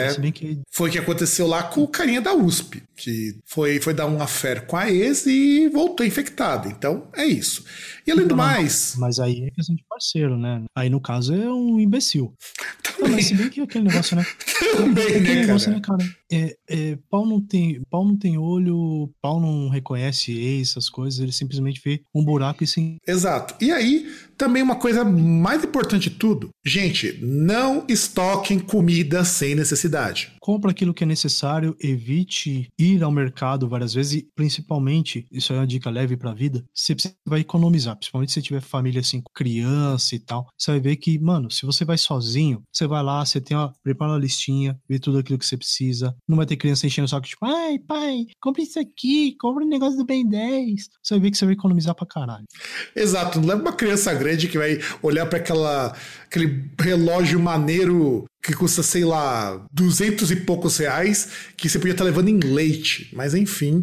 É. Que... Foi o que aconteceu lá com o carinha da USP, que foi, foi dar um affair com a ex e voltou infectado. Então, é isso. E além do mais. Mas aí é questão de parceiro, né? Aí no caso é um imbecil. Também. mas se bem que aquele negócio, né? Também, né, negócio, né, cara? É, é, pau, não tem, pau não tem olho, pau não reconhece ex, essas coisas, ele simplesmente vê um buraco e sim. Exato. E aí, também uma coisa mais importante de tudo, gente, não estoquem comida sem necessidade. Compra aquilo que é necessário, evite ir ao mercado várias vezes e, principalmente, isso é uma dica leve para a vida, você vai economizar, principalmente se tiver família assim, com criança e tal. Você vai ver que, mano, se você vai sozinho, você vai lá, você tem uma, prepara uma listinha, vê tudo aquilo que você precisa. Não vai ter criança enchendo o saco, tipo, ai, pai, compre isso aqui, compre um negócio do Ben 10. Você vai ver que você vai economizar pra caralho. Exato, não leva uma criança grande que vai olhar para aquela aquele relógio maneiro que custa, sei lá, duzentos e poucos reais, que você podia estar levando em leite. Mas enfim,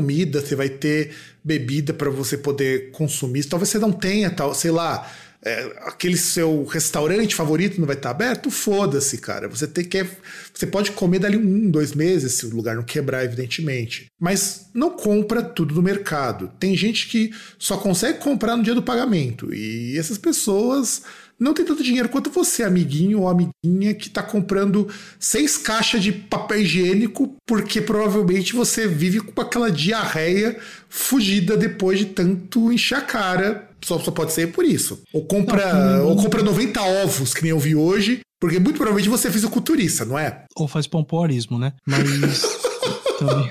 comida, você vai ter bebida para você poder consumir. Talvez você não tenha, tal, sei lá é, aquele seu restaurante favorito não vai estar aberto, foda-se, cara. Você tem que. Você pode comer dali um, dois meses, se o lugar não quebrar, evidentemente. Mas não compra tudo no mercado. Tem gente que só consegue comprar no dia do pagamento. E essas pessoas não tem tanto dinheiro quanto você, amiguinho ou amiguinha, que está comprando seis caixas de papel higiênico porque provavelmente você vive com aquela diarreia fugida depois de tanto encher a cara. Só, só pode ser por isso. Ou compra, não, ou compra 90 ovos, que nem eu vi hoje, porque muito provavelmente você fez o culturista, não é? Ou faz pompoarismo, né? Mas também.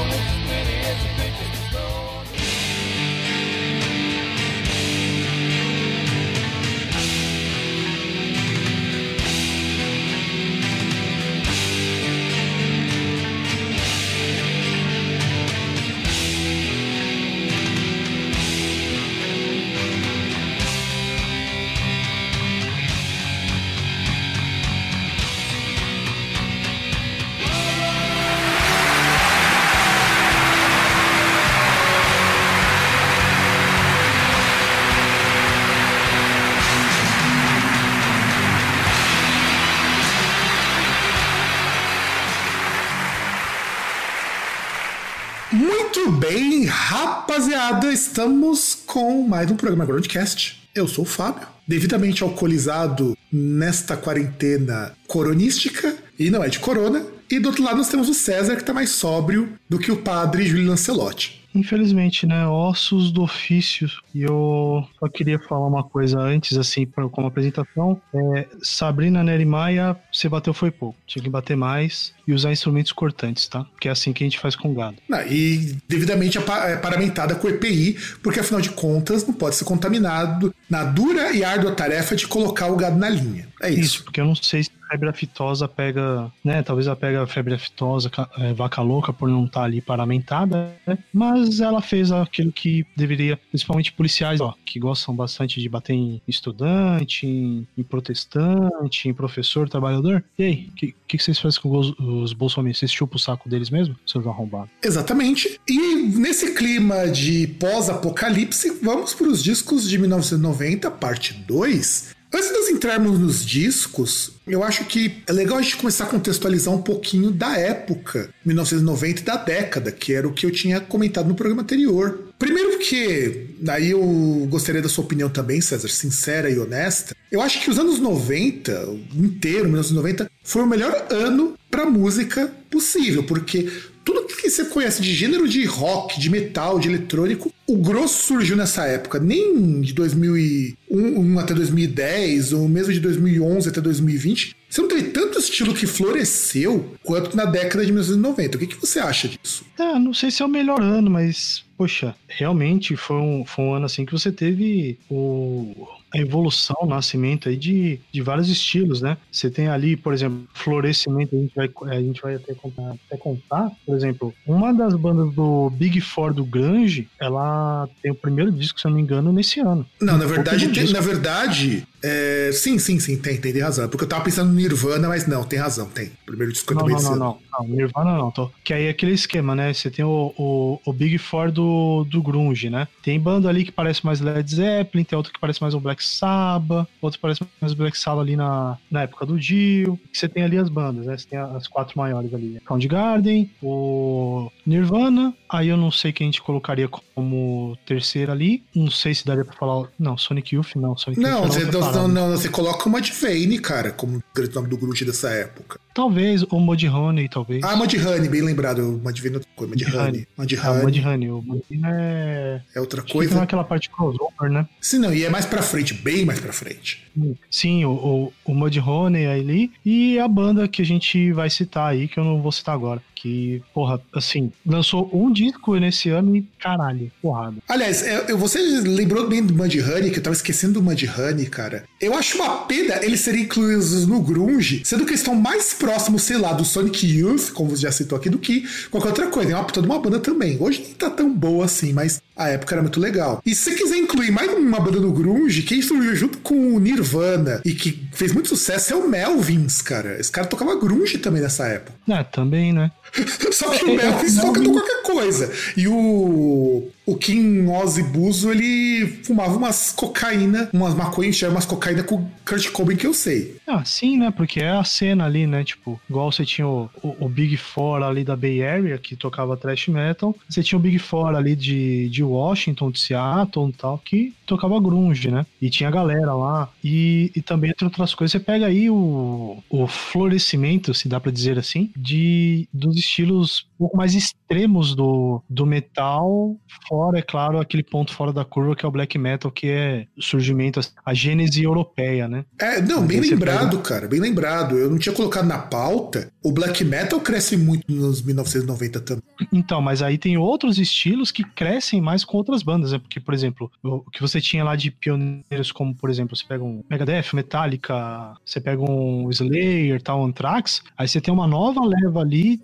rapaziada? Estamos com mais um programa Groundcast. Eu sou o Fábio, devidamente alcoolizado nesta quarentena coronística, e não é de corona. E do outro lado nós temos o César, que está mais sóbrio do que o padre Júlio Lancelotti. Infelizmente, né? Ossos do ofício. E eu só queria falar uma coisa antes, assim, pra, como apresentação. É, Sabrina Nerimaia, você bateu foi pouco. Tinha que bater mais e usar instrumentos cortantes, tá? Que é assim que a gente faz com gado. Não, e devidamente é paramentada com EPI, porque afinal de contas não pode ser contaminado na dura e árdua tarefa de colocar o gado na linha. É isso. Isso, porque eu não sei se febre aftosa pega, né? Talvez ela pega a febre aftosa, é, vaca louca, por não estar tá ali paramentada, né? Mas ela fez aquilo que deveria, principalmente policiais, ó, que gostam bastante de bater em estudante, em, em protestante, em professor, trabalhador. E aí, o que, que, vocês fazem com os, os bolsonaristas? Vocês chupam o saco deles mesmo? Seus arrombados. Exatamente. E nesse clima de pós-apocalipse, vamos para os discos de 1990, parte 2. Antes de nós entrarmos nos discos, eu acho que é legal a gente começar a contextualizar um pouquinho da época, 1990 e da década, que era o que eu tinha comentado no programa anterior. Primeiro porque, daí eu gostaria da sua opinião também, César, sincera e honesta. Eu acho que os anos 90, inteiro, 1990, foi o melhor ano para música possível, porque tudo que você conhece de gênero de rock, de metal, de eletrônico, o grosso surgiu nessa época. Nem de 2001 até 2010, ou mesmo de 2011 até 2020, você não teve tanto estilo que floresceu quanto na década de 1990. O que, que você acha disso? É, não sei se é o melhor ano, mas, poxa, realmente foi um, foi um ano assim que você teve o, a evolução, o nascimento aí de, de vários estilos, né? Você tem ali, por exemplo, florescimento, a gente vai, a gente vai até contar, até contar, por exemplo, uma das bandas do Big Four do Grunge, ela tem o primeiro disco, se eu não me engano, nesse ano. Não, na verdade, tem, na verdade, é, sim, sim, sim, tem, tem, tem razão. Porque eu tava pensando no Nirvana, mas não, tem razão, tem. Primeiro disco não, também não, não, não, não, Nirvana não. Tô, que aí é aquele esquema, né? Você tem o, o, o, Big Four do, do Grunge, né? Tem banda ali que parece mais Led Zeppelin, tem outro que parece mais o Black Sabbath, outro que parece mais o Black Sabbath ali na, na época do Dio. Você tem ali as bandas, né? Você tem as quatro maiores ali. Soundgarden, o Nirvana, aí eu não sei quem a gente colocaria como terceira ali. Não sei se daria pra falar. Não, Sonic Youth, não. Sonic não, Youth você, não, não, não, você coloca uma de Vane, cara, como grande nome do grunge dessa época. Talvez, o Mudhoney, talvez. Ah, Mudhoney, bem lembrado. Mudhoney é outra coisa. Mudhoney. Mudhoney. Ah, Mudhoney. O é... É outra coisa. Fica naquela parte crossover, né? Sim, não, e é mais pra frente, bem mais pra frente. Sim, o, o, o Mudhoney ali e a banda que a gente vai citar aí, que eu não vou citar agora. Que, porra, assim, lançou um disco nesse ano e caralho, porrada. Aliás, eu, você lembrou bem do Mudhoney, que eu tava esquecendo do Mudhoney, cara. Eu acho uma pena eles serem incluídos no Grunge, sendo que eles estão mais próximos, sei lá, do Sonic Youth, como você já citou aqui, do que qualquer outra coisa. É uma de uma banda também. Hoje nem tá tão boa assim, mas a época era muito legal. E se você quiser incluir mais uma banda do Grunge, quem surgiu junto com o Nirvana e que fez muito sucesso é o Melvins, cara. Esse cara tocava Grunge também nessa época. É, também, né? Só que o Melvins toca de qualquer coisa. E o, o Kim Ozzy Buzo, ele fumava umas cocaína, umas maconhas, umas cocaína com Kurt Cobain que eu sei. Ah, sim, né? Porque é a cena ali, né? Tipo, igual você tinha o, o, o Big Four ali da Bay Area, que tocava thrash metal. Você tinha o Big Four ali de, de Washington, de Seattle e tal, que tocava grunge, né? E tinha a galera lá. E, e também, entre outras coisas, você pega aí o, o florescimento, se dá para dizer assim, de dos estilos um pouco mais extremos do, do metal, fora, é claro, aquele ponto fora da curva que é o black metal, que é o surgimento, a gênese europeia, né? É, não, bem lembrado, pega... cara, bem lembrado. Eu não tinha colocado na pauta. O black metal cresce muito nos 1990 também. Então, mas aí tem outros estilos que crescem mais com outras bandas, né? Porque, por exemplo, o que você tinha lá de pioneiros, como, por exemplo, você pega um Megadeth, Metallica, você pega um Slayer, tal, Anthrax, aí você tem uma nova leva ali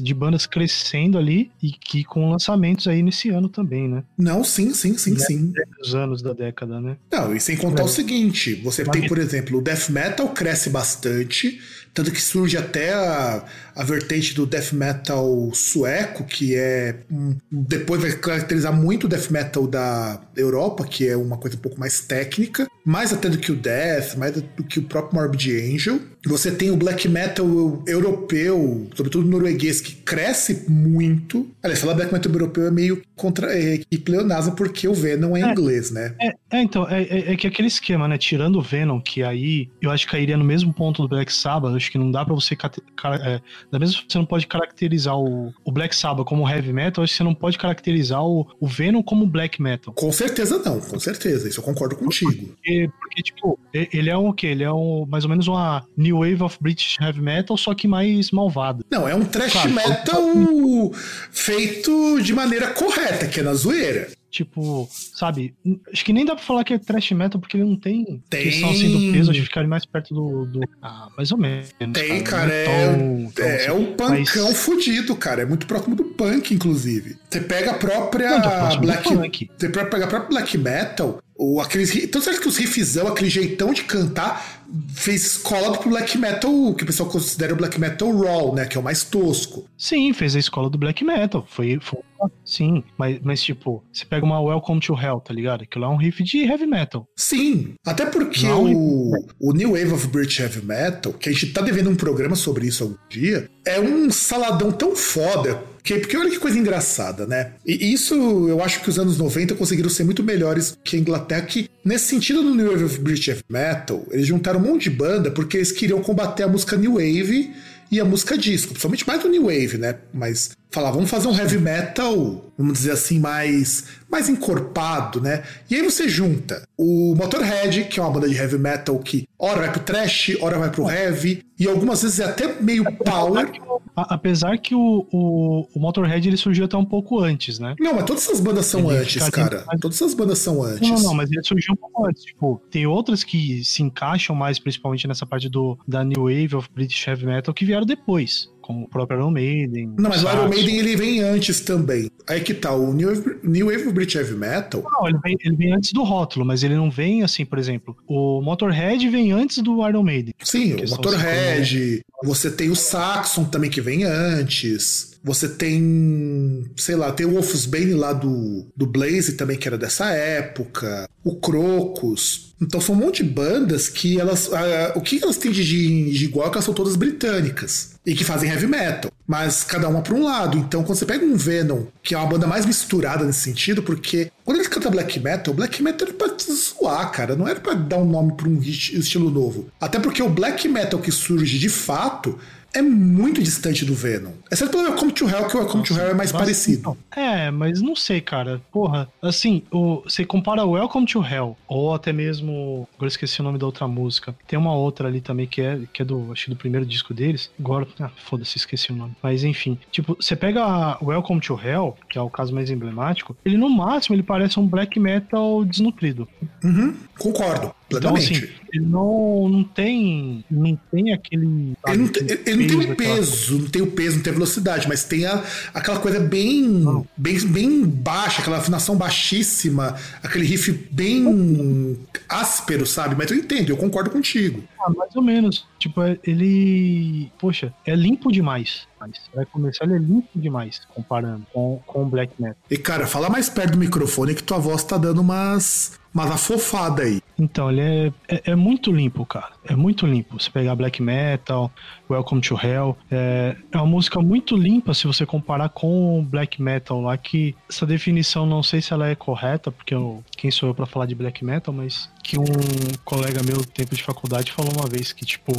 de bandas crescendo ali e que com lançamentos aí nesse ano também, né? Não, sim, sim, sim, sim. Os anos da década, né? Não, e sem contar é. o seguinte, você tem, por exemplo, o death metal cresce bastante, tanto que surge até a, a vertente do death metal sueco, que é. Depois vai caracterizar muito o death metal da Europa, que é uma coisa um pouco mais técnica, mais até do que o death, mais do que o próprio Morbid Angel. Você tem o black metal europeu, sobretudo norueguês, que cresce muito. Aliás, falar black metal europeu é meio contra é, pleonasmo, porque o Venom é, é inglês, né? É, é então, é, é, é, que aquele esquema, né? Tirando o Venom, que aí eu acho que cairia no mesmo ponto do Black Sabbath, acho que não dá para você. É, da mesma você não pode caracterizar o, o Black Sabbath como heavy metal, acho que você não pode caracterizar o, o Venom como black metal. Com certeza não, com certeza. Isso eu concordo contigo. Porque, porque tipo, ele é um o quê? Ele é um, mais ou menos uma New Wave of British Heavy Metal, só que mais malvado. Não, é um trash claro, metal feito de maneira correta, que é na zoeira. Tipo, sabe? Acho que nem dá pra falar que é trash metal, porque ele não tem, tem... questão assim do peso, acho que ficaria mais perto do, do. Ah, mais ou menos. Tem, cara. cara é, tão, tão, é, é um punkão mas... fudido, cara. É muito próximo do punk, inclusive. Você pega a própria não, Black. Você pega a própria Black Metal, ou aqueles. Então, certo que os riffzão, aquele jeitão de cantar, fez escola pro black metal, que o pessoal considera o black metal raw, né? Que é o mais tosco. Sim, fez a escola do black metal. Foi, foi sim, mas, mas tipo, você pega uma Welcome to Hell, tá ligado? Aquilo é um riff de heavy metal. Sim, até porque Não, o, o New Wave of British Heavy Metal, que a gente tá devendo um programa sobre isso algum dia, é um saladão tão foda porque, porque olha que coisa engraçada, né? E isso eu acho que os anos 90 conseguiram ser muito melhores que a Inglaterra, que nesse sentido no New Wave of British Metal, eles juntaram um monte de banda porque eles queriam combater a música New Wave e a música disco, principalmente mais do New Wave, né? Mas falar, vamos fazer um heavy metal, vamos dizer assim, mais, mais encorpado, né? E aí você junta o Motorhead, que é uma banda de heavy metal que ora vai pro trash, ora vai pro heavy, e algumas vezes é até meio power. Apesar que o, o, o, Motorhead ele surgiu até um pouco antes, né? Não, mas todas essas bandas são ele antes, cara. Todas essas bandas são antes. Não, não, mas ele surgiu um pouco antes. Tipo, tem outras que se encaixam mais, principalmente nessa parte do, da New Wave of British Heavy Metal, que vieram depois como o próprio Iron Maiden. Não, mas o Iron Maiden ele vem antes também. Aí que tá, o New, New Wave of British Heavy Metal. Não, ele vem, ele vem antes do rótulo, mas ele não vem assim, por exemplo, o Motorhead vem antes do Iron Maiden. Sim, o Motorhead, você tem o Saxon também que vem antes. Você tem, sei lá, tem o Wolfsbane lá do, do Blaze também, que era dessa época. O Crocus. Então são um monte de bandas que elas. Uh, o que elas têm de, de igual é que elas são todas britânicas. E que fazem heavy metal. Mas cada uma para um lado. Então quando você pega um Venom, que é uma banda mais misturada nesse sentido, porque quando eles cantam black metal, black metal era pra zoar, cara. Não era para dar um nome pra um estilo novo. Até porque o black metal que surge de fato é muito distante do Venom. Exceto pelo Welcome to Hell, que o Welcome to Hell é mais parecido. É, mas não sei, cara. Porra, assim, o, você compara o Welcome to Hell, ou até mesmo. Agora esqueci o nome da outra música. Tem uma outra ali também que é, que é do, acho do primeiro disco deles. Agora, ah, foda-se, esqueci o nome. Mas enfim, tipo, você pega o Welcome to Hell, que é o caso mais emblemático, ele no máximo ele parece um black metal desnutrido. Uhum, concordo. Plenamente. Então, assim, ele não, não tem. Não tem aquele. Sabe, ele não tem, ele não tem o peso, não tem o peso, não tem a velocidade, mas tem a, aquela coisa bem, bem, bem baixa, aquela afinação baixíssima, aquele riff bem áspero, sabe? Mas eu entendo, eu concordo contigo. Ah, mais ou menos. Tipo, é, ele. Poxa, é limpo demais. Vai começar ele é limpo demais, comparando com, com o Black Metal. E cara, fala mais perto do microfone que tua voz tá dando umas, umas afofadas aí. Então, ele é, é, é, muito limpo, cara. É muito limpo. Você pegar Black Metal, Welcome to Hell, é, é uma música muito limpa se você comparar com o Black Metal lá, que essa definição não sei se ela é correta, porque eu, quem sou eu para falar de Black Metal, mas que um colega meu, tempo de faculdade, falou uma vez que, tipo,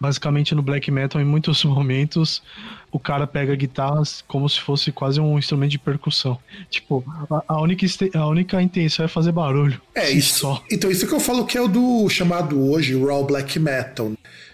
basicamente no black metal, em muitos momentos, o cara pega guitarras como se fosse quase um instrumento de percussão. Tipo, a, a única, a única intenção é fazer barulho. É isso. Só. Então, isso que eu falo que é o do chamado hoje raw black metal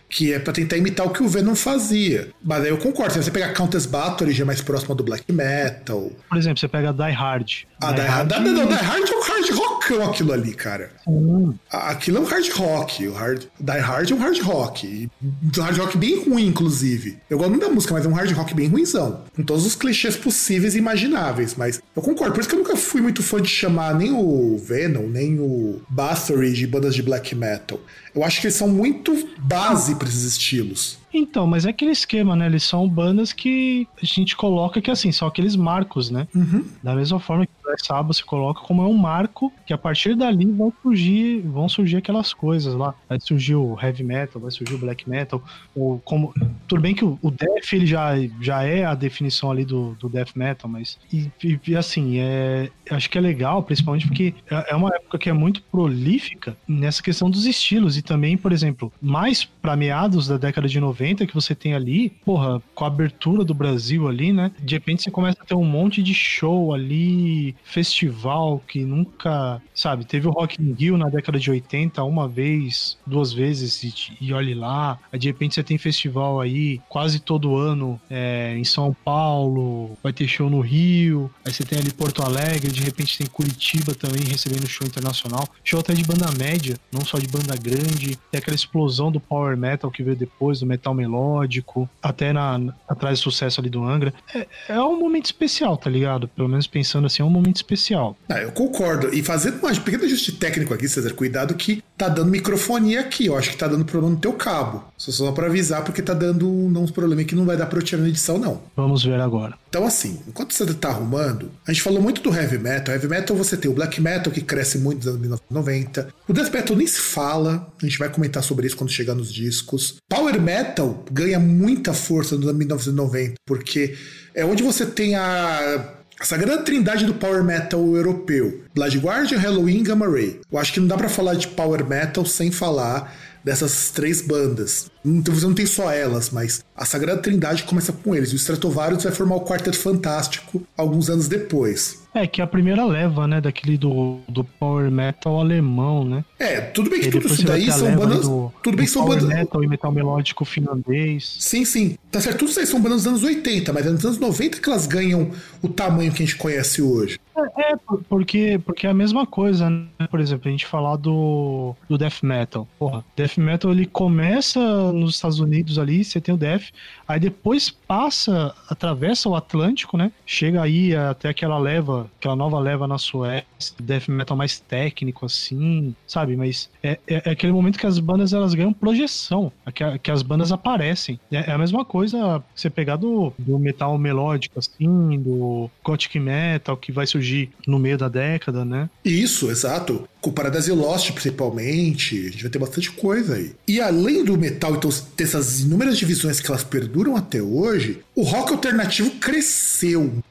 que é para tentar imitar o que o Venom fazia. Mas aí eu concordo, se você pegar Countess Bathory, já é mais próxima do black metal. Por exemplo, você pega Die Hard. Ah, Die, Die Hard, Hard... Não, não, Die Hard é um hard rockão aquilo ali, cara. Hum. Aquilo é um hard rock. O hard... Die Hard é um hard rock. Um hard rock bem ruim, inclusive. Eu gosto muito da música, mas é um hard rock bem ruimzão. Com todos os clichês possíveis e imagináveis. Mas eu concordo. Por isso que eu nunca fui muito fã de chamar nem o Venom, nem o Bathory de bandas de black metal. Eu acho que eles são muito base para esses estilos. Então, mas é aquele esquema, né? Eles são bandas que a gente coloca que assim, são aqueles marcos, né? Uhum. Da mesma forma que o Saba se coloca como é um marco que a partir dali vão surgir, vão surgir aquelas coisas lá. Vai surgir o heavy metal, vai surgir o black metal, ou como tudo bem que o, o death ele já, já é a definição ali do, do death metal, mas e, e assim, é, acho que é legal, principalmente porque é, é uma época que é muito prolífica nessa questão dos estilos e também, por exemplo, mais para meados da década de 90 90 que você tem ali, porra, com a abertura do Brasil ali, né? De repente você começa a ter um monte de show ali, festival que nunca, sabe, teve o Rock in Rio na década de 80 uma vez, duas vezes e, e olhe lá. Aí de repente você tem festival aí quase todo ano é, em São Paulo, vai ter show no Rio, aí você tem ali Porto Alegre, de repente tem Curitiba também recebendo show internacional, show até de banda média, não só de banda grande, tem aquela explosão do power metal que veio depois, do metal metal melódico, até na, atrás do sucesso ali do Angra. É, é um momento especial, tá ligado? Pelo menos pensando assim, é um momento especial. Ah, eu concordo. E fazendo um pequeno ajuste técnico aqui, César, cuidado que tá dando microfonia aqui. Eu acho que tá dando problema no teu cabo. Só só pra avisar, porque tá dando uns problemas que não vai dar pra eu tirar na edição, não. Vamos ver agora. Então, assim, enquanto você tá arrumando, a gente falou muito do heavy metal. Heavy metal você tem o black metal, que cresce muito nos anos 1990. O death metal nem se fala. A gente vai comentar sobre isso quando chegar nos discos. Power metal ganha muita força nos anos 1990, porque é onde você tem a essa grande trindade do power metal europeu. Blood Guardian, Halloween, Gamma Ray. Eu acho que não dá para falar de power metal sem falar dessas três bandas. Então você não tem só elas, mas a Sagrada Trindade começa com eles. E o Stratovarius vai formar o Quarteto Fantástico alguns anos depois. É, que é a primeira leva, né, daquele do, do power metal alemão, né? É, tudo bem que e tudo isso daí são bandas. Do, tudo bem que são power bandas. metal e metal melódico finlandês. Sim, sim. Tá certo, tudo isso aí são bandas dos anos 80, mas é nos anos 90 que elas ganham o tamanho que a gente conhece hoje. É, é, porque, porque é a mesma coisa, né? Por exemplo, a gente falar do, do Death Metal. Porra, Death Metal ele começa nos Estados Unidos ali, você tem o Death, aí depois passa, atravessa o Atlântico, né? Chega aí até aquela leva, aquela nova leva na Suécia, Death Metal mais técnico, assim, sabe? Mas é, é, é aquele momento que as bandas elas ganham projeção, que, que as bandas aparecem. É, é, a mesma coisa você pegar do, do metal melódico, assim, do Gothic Metal, que vai surgir no meio da década, né? Isso, exato. Com Paradise Lost, principalmente. A gente vai ter bastante coisa aí. E além do metal, então, dessas inúmeras divisões que elas perduram até hoje, o rock alternativo cresceu.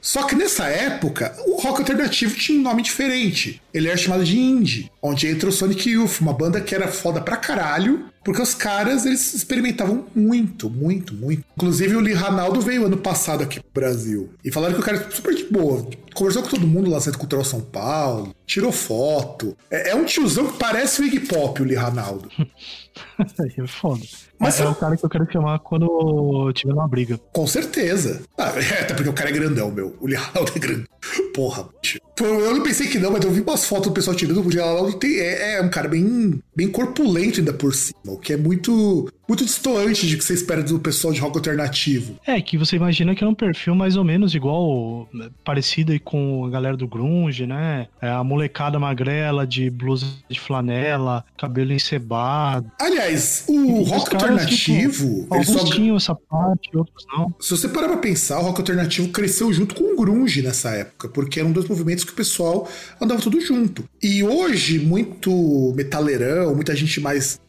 Só que nessa época, o rock alternativo tinha um nome diferente. Ele era chamado de indie, onde entra o Sonic Youth, uma banda que era foda pra caralho, porque os caras, eles experimentavam muito, muito, muito. Inclusive o Lee Ranaldo veio ano passado aqui pro Brasil. E falaram que o cara é super de boa. Conversou com todo mundo lá no Centro Cultural São Paulo, tirou foto. É, é um tiozão que parece o Iggy Pop, o Lee Ranaldo. é foda. Mas é, é o cara que eu quero chamar quando tiver uma briga. Com certeza. Ah, é, até porque o cara é grandão, meu. O Lee Ranaldo é grande. Porra, bicho. Eu não pensei que não, mas eu vi umas fotos do pessoal tirando. O tem, é, é um cara bem, bem corpulento ainda por cima, o que é muito muito distoante de que você espera do pessoal de rock alternativo. É, que você imagina que é um perfil mais ou menos igual, parecido aí com a galera do grunge, né? É a molecada magrela de blusa de flanela, cabelo encebado. Aliás, o rock alternativo... Tipo, alguns só... tinham essa parte, outros não. Se você parar pra pensar, o rock alternativo cresceu junto com o grunge nessa época, porque eram dois movimentos que o pessoal andava tudo junto. E hoje, muito metaleirão, muita gente mais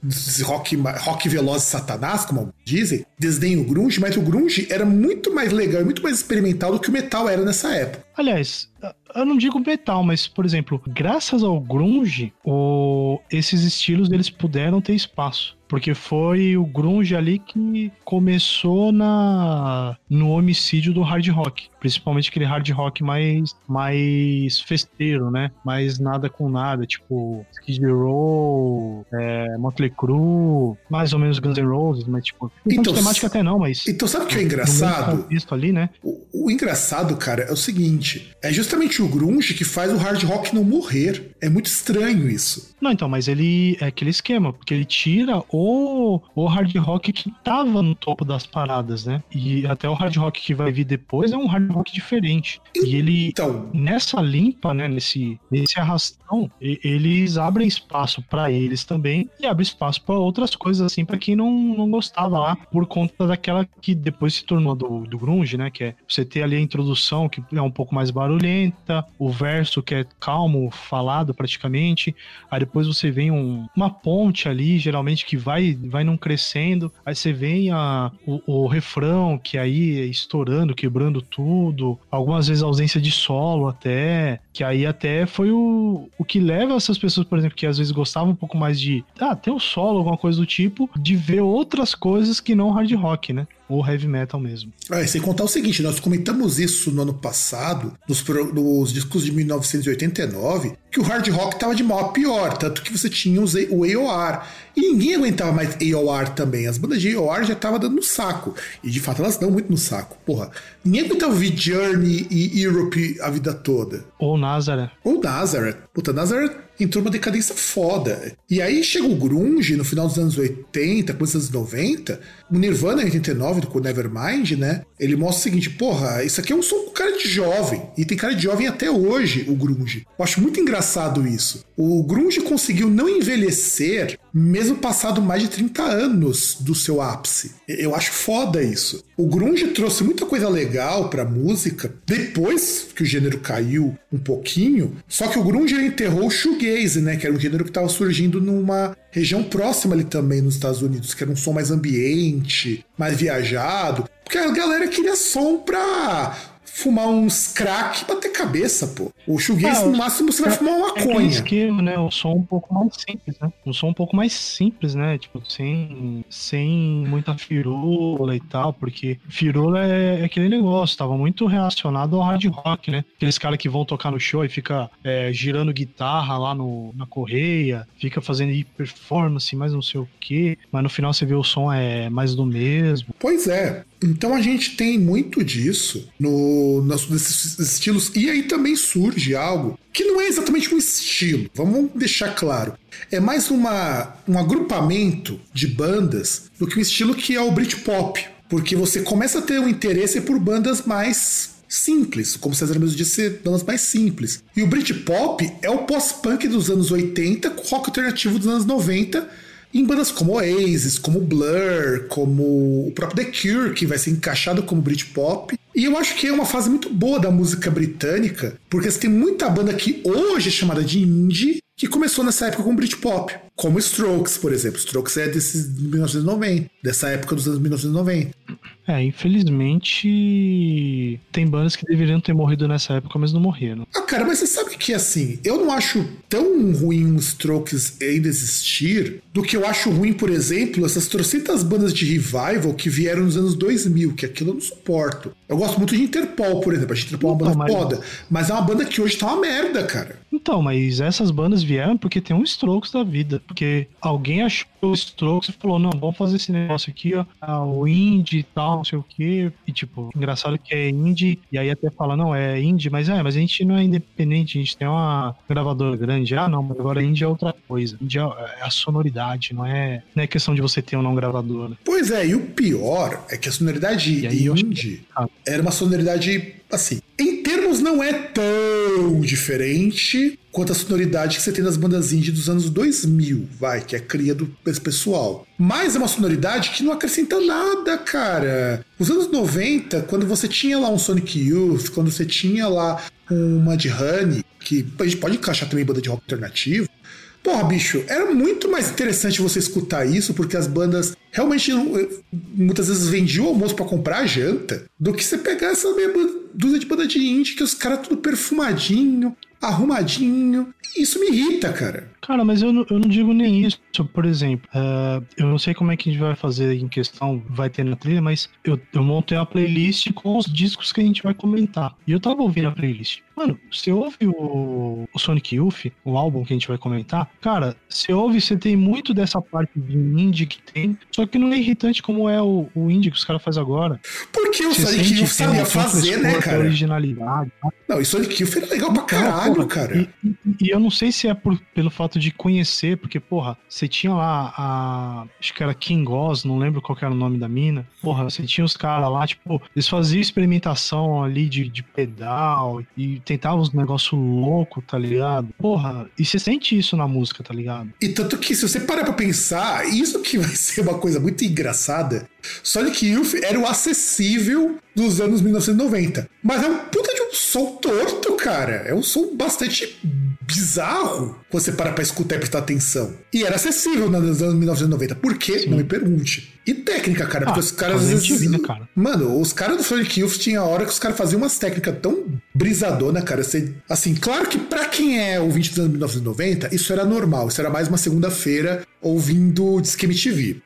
rock, rock veloz Satanás, como dizem, desdenha o grunge, mas o grunge era muito mais legal, muito mais experimental do que o metal era nessa época. Aliás, eu não digo metal, mas, por exemplo, graças ao grunge, o, esses estilos eles puderam ter espaço. Porque foi o grunge ali que começou na no homicídio do hard rock. Principalmente aquele hard rock mais, mais festeiro, né? Mais nada com nada, tipo Skid Row, é, Motley Crue, mais ou menos Guns N' Roses, mas tipo... Então, temática até não, mas... Então sabe o que é engraçado? ali, né? O, o engraçado, cara, é o seguinte. É justamente o grunge que faz o hard rock não morrer. É muito estranho isso. Não, então, mas ele... É aquele esquema, porque ele tira o, o hard rock que tava no topo das paradas, né? E até o hard rock que vai vir depois é um hard rock diferente. E ele, então... nessa limpa, né, nesse, nesse arrastão, eles abrem espaço para eles também e abre espaço para outras coisas, assim, para quem não, não gostava lá, por conta daquela que depois se tornou do, do grunge, né? Que é você ter ali a introdução, que é um pouco mais barulhenta, o verso que é calmo, falado praticamente, aí depois você vem um, uma ponte ali, geralmente que vai vai, num crescendo, aí você vem a, o, o refrão, que aí é estourando, quebrando tudo, algumas vezes ausência de solo até, que aí até foi o, o que leva essas pessoas, por exemplo, que às vezes gostavam um pouco mais de, ah, ter um solo, alguma coisa do tipo, de ver outras coisas que não hard rock, né? Ou heavy metal mesmo. Ah, sem contar o seguinte, nós comentamos isso no ano passado, nos, nos discos de 1989, que o hard rock estava de mal a pior, tanto que você tinha o AOR. E ninguém aguentava mais AOR também. As bandas de AOR já estavam dando no saco. E de fato elas dão muito no saco. Porra, ninguém aguentava ouvir Journey e Europe a vida toda. Ou Nazareth. Ou Nazareth. Puta, Nazareth entrou uma decadência foda. E aí chega o grunge no final dos anos 80, começo dos anos 90, o Nirvana em 89, com o Nevermind, né? Ele mostra o seguinte, porra, isso aqui é um som com cara de jovem, e tem cara de jovem até hoje, o grunge. Eu acho muito engraçado isso. O grunge conseguiu não envelhecer, mesmo passado mais de 30 anos do seu ápice. Eu acho foda isso. O grunge trouxe muita coisa legal pra música, depois que o gênero caiu um pouquinho, só que o grunge enterrou o shoegaze, né? Que era um gênero que estava surgindo numa região próxima ali também nos Estados Unidos, que era um som mais ambiente, mais viajado. Porque a galera queria som pra fumar uns crack e bater cabeça, pô. O shoegaze, Ah, no máximo, você vai é- fumar uma É maconha. esquema, né? Um som um pouco mais simples, né? Um som um pouco mais simples, né? Tipo, sem, sem muita firula e tal, porque firula é, é aquele negócio, tava muito relacionado ao hard rock, né? Aqueles caras que vão tocar no show e fica é, girando guitarra lá no, na correia, fica fazendo performance, mais não sei o quê, mas no final você vê o som é mais do mesmo. Pois é. Então a gente tem muito disso no, nos, nesses estilos. E aí também surge algo que não é exatamente um estilo, vamos deixar claro. É mais uma, um agrupamento de bandas do que um estilo que é o Britpop. Porque você começa a ter um interesse por bandas mais simples, como César mesmo disse, bandas mais simples. E o Britpop é o pós-punk dos anos 80 com rock alternativo dos anos 90 em bandas como Oasis, como Blur, como o próprio The Cure, que vai ser encaixado como Britpop. E eu acho que é uma fase muito boa da música britânica, porque você tem muita banda que hoje é chamada de indie, que começou nessa época com Britpop, como Strokes, por exemplo. Strokes é desses de 1990, dessa época dos anos 1990. É, infelizmente tem bandas que deveriam ter morrido nessa época, mas não morreram. Ah, cara, mas você sabe que assim, eu não acho tão ruim um Strokes ainda existir do que eu acho ruim, por exemplo, essas trocentas bandas de revival que vieram nos anos 2000, que aquilo eu não suporto. Eu gosto muito de Interpol, por exemplo. A Interpol é uma banda mas- foda, mas é uma banda que hoje tá uma merda, cara. Então, mas essas bandas vieram porque tem um Strokes da vida. Porque alguém achou o Strokes falou: não, vamos fazer esse negócio aqui, ó. ah, o indie e tal, não sei o quê. E, tipo, engraçado que é indie. E aí até fala: não, é indie, mas é, mas a gente não é independente, a gente tem uma gravadora grande. Ah, não, mas agora indie é outra coisa. Indie é é a sonoridade, não é, não é questão de você ter ou não gravadora. Pois é, e o pior é que a sonoridade E aí acho indie Ah. era uma sonoridade, assim, em termos não é tão diferente quanto a sonoridade que você tem nas bandas indie dos anos 2000, vai, que é cria do pessoal. Mas é uma sonoridade que não acrescenta nada, cara. Os anos 90, quando você tinha lá um Sonic Youth, quando você tinha lá um Mudhoney, que a gente pode encaixar também banda de rock alternativo, Porra, bicho, era muito mais interessante você escutar isso, porque as bandas realmente eh, muitas vezes vendiam o almoço pra comprar a janta, do que você pegar essa meia dúzia de banda de indie, que os caras tudo perfumadinho, arrumadinho. Isso me irrita, cara. Cara, mas eu não, eu não digo nem isso. Por exemplo, eh, eu não sei como é que a gente vai fazer em questão, vai ter na trilha, mas eu, eu montei uma playlist com os discos que a gente vai comentar. E eu tava ouvindo a playlist. Mano, você ouve o, o Sonic Youth, o álbum que a gente vai comentar, cara, você ouve, você tem muito dessa parte de indie que tem, só que não é irritante como é o, o indie que os caras fazem agora. Porque o Sonic Youth sabia fazer, né, cara? originalidade. tá? Não, e Sonic Youth era legal pra caralho, cara. E, e- e eu não sei se é por- pelo fato de conhecer, porque, porra, você tinha lá a. Acho que era King Oz, não lembro qual era o nome da mina. Porra, você tinha os caras lá, tipo, eles faziam experimentação ali de, de pedal e tentavam uns negócios loucos, tá ligado? Porra, e você sente isso na música, tá ligado? E tanto que, se você parar pra pensar, isso que vai ser uma coisa muito engraçada. Sonic Youth era o acessível dos anos 1990. Mas é um puta de um som torto, cara. É um som bastante bizarro quando você para pra escutar e prestar atenção. E era acessível nos anos 1990. Por quê? Não me pergunte. E técnica, cara. Porque Ah, os caras. às vezes- né, cara? Mano, os caras do Sonic Youth tinha hora que os caras faziam umas técnicas tão brisadona, cara. Você, assim, claro que pra quem é ouvinte dos anos 1990, isso era normal. Isso era mais uma segunda-feira ouvindo Disque MTV.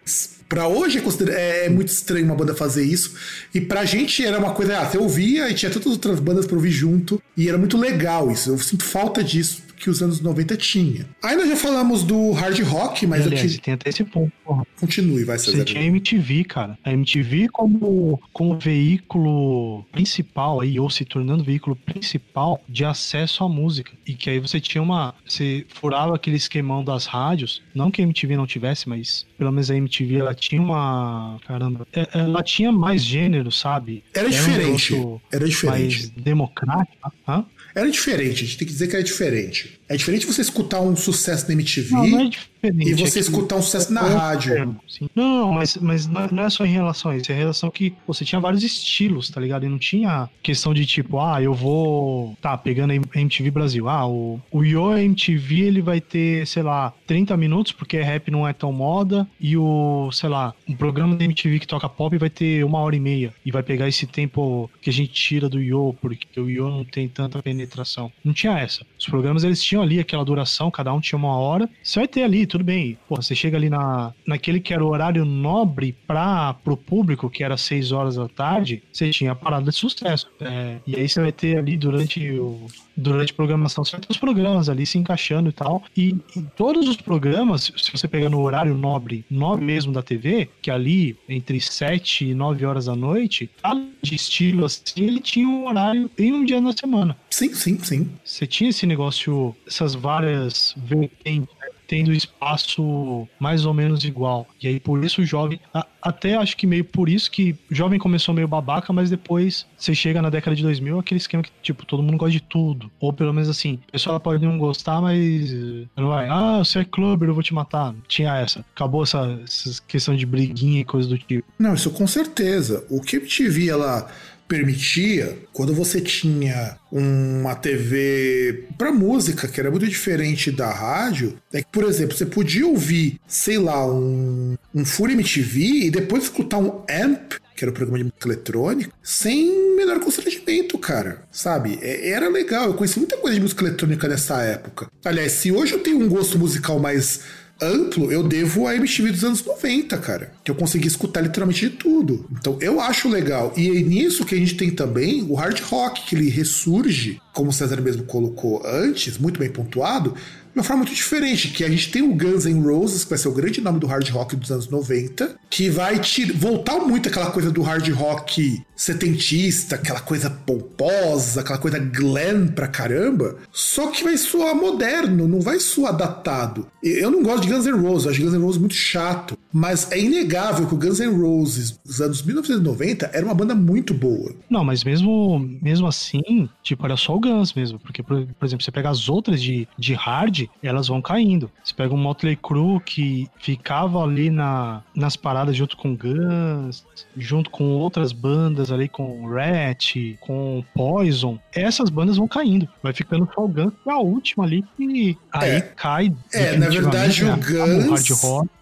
Pra hoje é, considera- é muito estranho uma banda fazer isso. E pra gente era uma coisa, ah, você ouvia e tinha tantas outras bandas pra ouvir junto. E era muito legal isso. Eu sinto falta disso que os anos 90 tinha. Aí nós já falamos do hard rock, mas aliás, eu que... tem até esse ponto, porra. Continue, vai, Você César. tinha a MTV, cara. A MTV como, como veículo principal aí, ou se tornando veículo principal de acesso à música. E que aí você tinha uma. Você furava aquele esquemão das rádios. Não que a MTV não tivesse, mas pelo menos a MTV ela tinha uma. Caramba. é- Ela tinha mais gênero, sabe? Era um diferente. negócio Era diferente. Mais democrático. Hã? Era diferente, a gente tem que dizer que era diferente. É diferente você escutar um sucesso na MTV Não, não é e você é escutar um sucesso na é rádio. termo, sim. Não, não, mas, mas não é- não é só em relação a isso. É em relação que você tinha vários estilos, tá ligado? E não tinha questão de tipo, ah, eu vou. Tá, pegando a MTV Brasil. Ah, o, o Yo MTV ele vai ter, sei lá, 30 minutos, porque rap não é tão moda. E o, sei lá, um programa da MTV que toca pop vai ter uma hora e meia. E vai pegar esse tempo que a gente tira do Yo, porque o Yo não tem tanta penetração. Não tinha essa. Os programas eles tinham ali aquela duração, cada um tinha uma hora. Você vai ter ali, tudo bem. Pô, você chega ali na, naquele que era o horário nobre para pro público, que era 6 horas da tarde, você tinha a parada de sucesso. É, e aí você vai ter ali durante o. Durante a programação, certos programas ali se encaixando e tal. E, todos os programas, se você pegar no horário nobre, nobre mesmo da TV, que ali entre 7 e 9 horas da noite, cada de estilo assim, ele tinha um horário em um dia na semana Sim, sim, sim. você tinha esse negócio, essas várias vertentes, né, tendo espaço mais ou menos igual. E aí por isso o jovem, até acho que meio por isso que o jovem começou meio babaca, mas depois você chega na década de 2000, aquele esquema que tipo, todo mundo gosta de tudo. Ou pelo menos assim, a pessoa pode não gostar, mas eh, não vai, ah, você é clubber, eu vou te matar. Tinha essa. Acabou essa, essa questão de briguinha e coisa do tipo. Não, isso com certeza. O que a MTV ela permitia, quando você tinha uma TV para música, que era muito diferente da rádio, é que, por exemplo, você podia ouvir, sei lá, um, um Fury MTV e depois escutar um Amp, que era o programa de música eletrônica, sem menor constrangimento, cara. Sabe? É- era legal. Eu conheci muita coisa de música eletrônica nessa época. Aliás, se hoje eu tenho um gosto musical mais amplo, eu devo a MTV dos anos 90, cara. Que eu consegui escutar literalmente de tudo. Então eu acho legal. E é nisso que a gente tem também o hard rock, que ele ressurge, como o César mesmo colocou antes, muito bem pontuado, de uma forma muito diferente, que a gente tem o Guns N' Roses, que vai ser o grande nome do hard rock dos anos 90, que vai te voltar muito aquela coisa do hard rock setentista, aquela coisa pomposa, aquela coisa glam pra caramba, só que vai soar moderno, não vai soar datado. Eu não gosto de Guns N' Roses, acho Guns N' Roses muito chato, mas é inegável que o Guns N' Roses dos anos 1990 era uma banda muito boa. Não, mas mesmo, mesmo assim, tipo, era só o Guns mesmo. Porque, por, por exemplo, você pega as outras de, de hard, elas vão caindo. Você pega um Motley Crue que ficava ali na, nas paradas junto com Guns, junto com outras bandas ali, com Rat, com Poison. Essas bandas vão caindo. Vai ficando só o Guns, que é a última ali, e aí É. cai. É, na verdade, o né? Acaba Guns.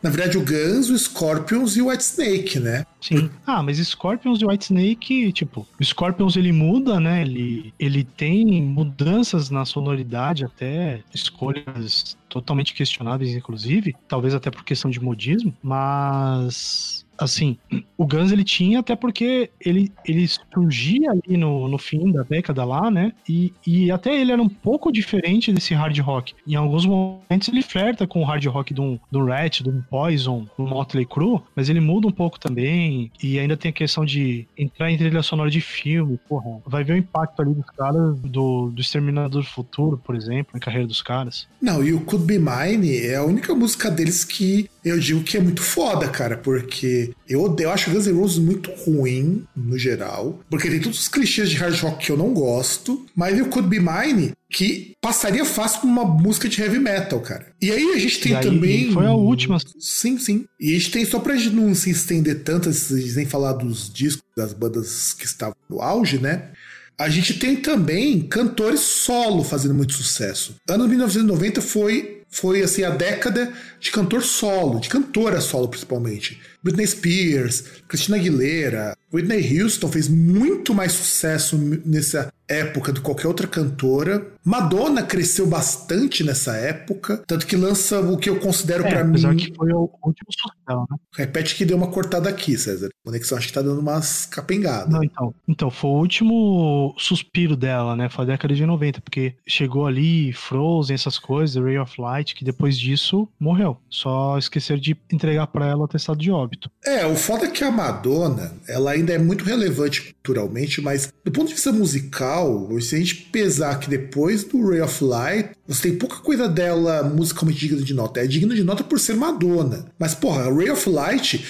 Na verdade, o Guns, o Scorpions e o White Snake, né? Sim. Ah, mas Scorpions e Whitesnake, tipo, o Scorpions ele muda, né? Ele, ele tem mudanças na sonoridade, até escolhas totalmente questionáveis, inclusive, talvez até por questão de modismo, mas assim, o Guns ele tinha até porque ele, ele surgia ali no, no fim da década lá, né? E, e até ele era um pouco diferente desse hard rock. Em alguns momentos ele flerta com o hard rock do, do Rat, do Poison, do Motley Crue, mas ele muda um pouco também. E ainda tem a questão de entrar em trilha sonora de filme, porra. Vai ver o impacto ali dos caras do, do Exterminador do Futuro, por exemplo, na carreira dos caras. Não, e o Could Be Mine é a única música deles que eu digo que é muito foda, cara, porque eu, odeio, eu acho Guns N' Roses muito ruim, no geral, porque tem todos os clichês de hard rock que eu não gosto, mas o Could Be Mine, que passaria fácil por uma música de heavy metal, cara. E aí a gente tem aí, também. foi a última. Sim, sim. E a gente tem, só pra gente não se estender tanto, antes nem falar dos discos das bandas que estavam no auge, né? A gente tem também cantores solo fazendo muito sucesso. Ano 1990 foi, foi assim, a década de cantor solo, de cantora solo principalmente. Britney Spears, Christina Aguilera, Whitney Houston fez muito mais sucesso nessa época do que qualquer outra cantora. Madonna cresceu bastante nessa época, tanto que lança o que eu considero É, pra apesar mim. que foi o último sucesso, né? Repete que deu uma cortada aqui, César. A conexão acho que tá dando umas capengadas. Não, então. Então, foi o último suspiro dela, né? Foi a década de 90, porque chegou ali Frozen, essas coisas, Ray of Light, que depois disso morreu. Só esqueceram de entregar pra ela o atestado de óbito. Óbito. É, o foda é que a Madonna, ela ainda é muito relevante culturalmente, mas do ponto de vista musical, se a gente pesar que depois do Ray of Light, você tem pouca coisa dela musicalmente digna de nota. É digna de nota por ser Madonna. Mas, porra, Ray of Light,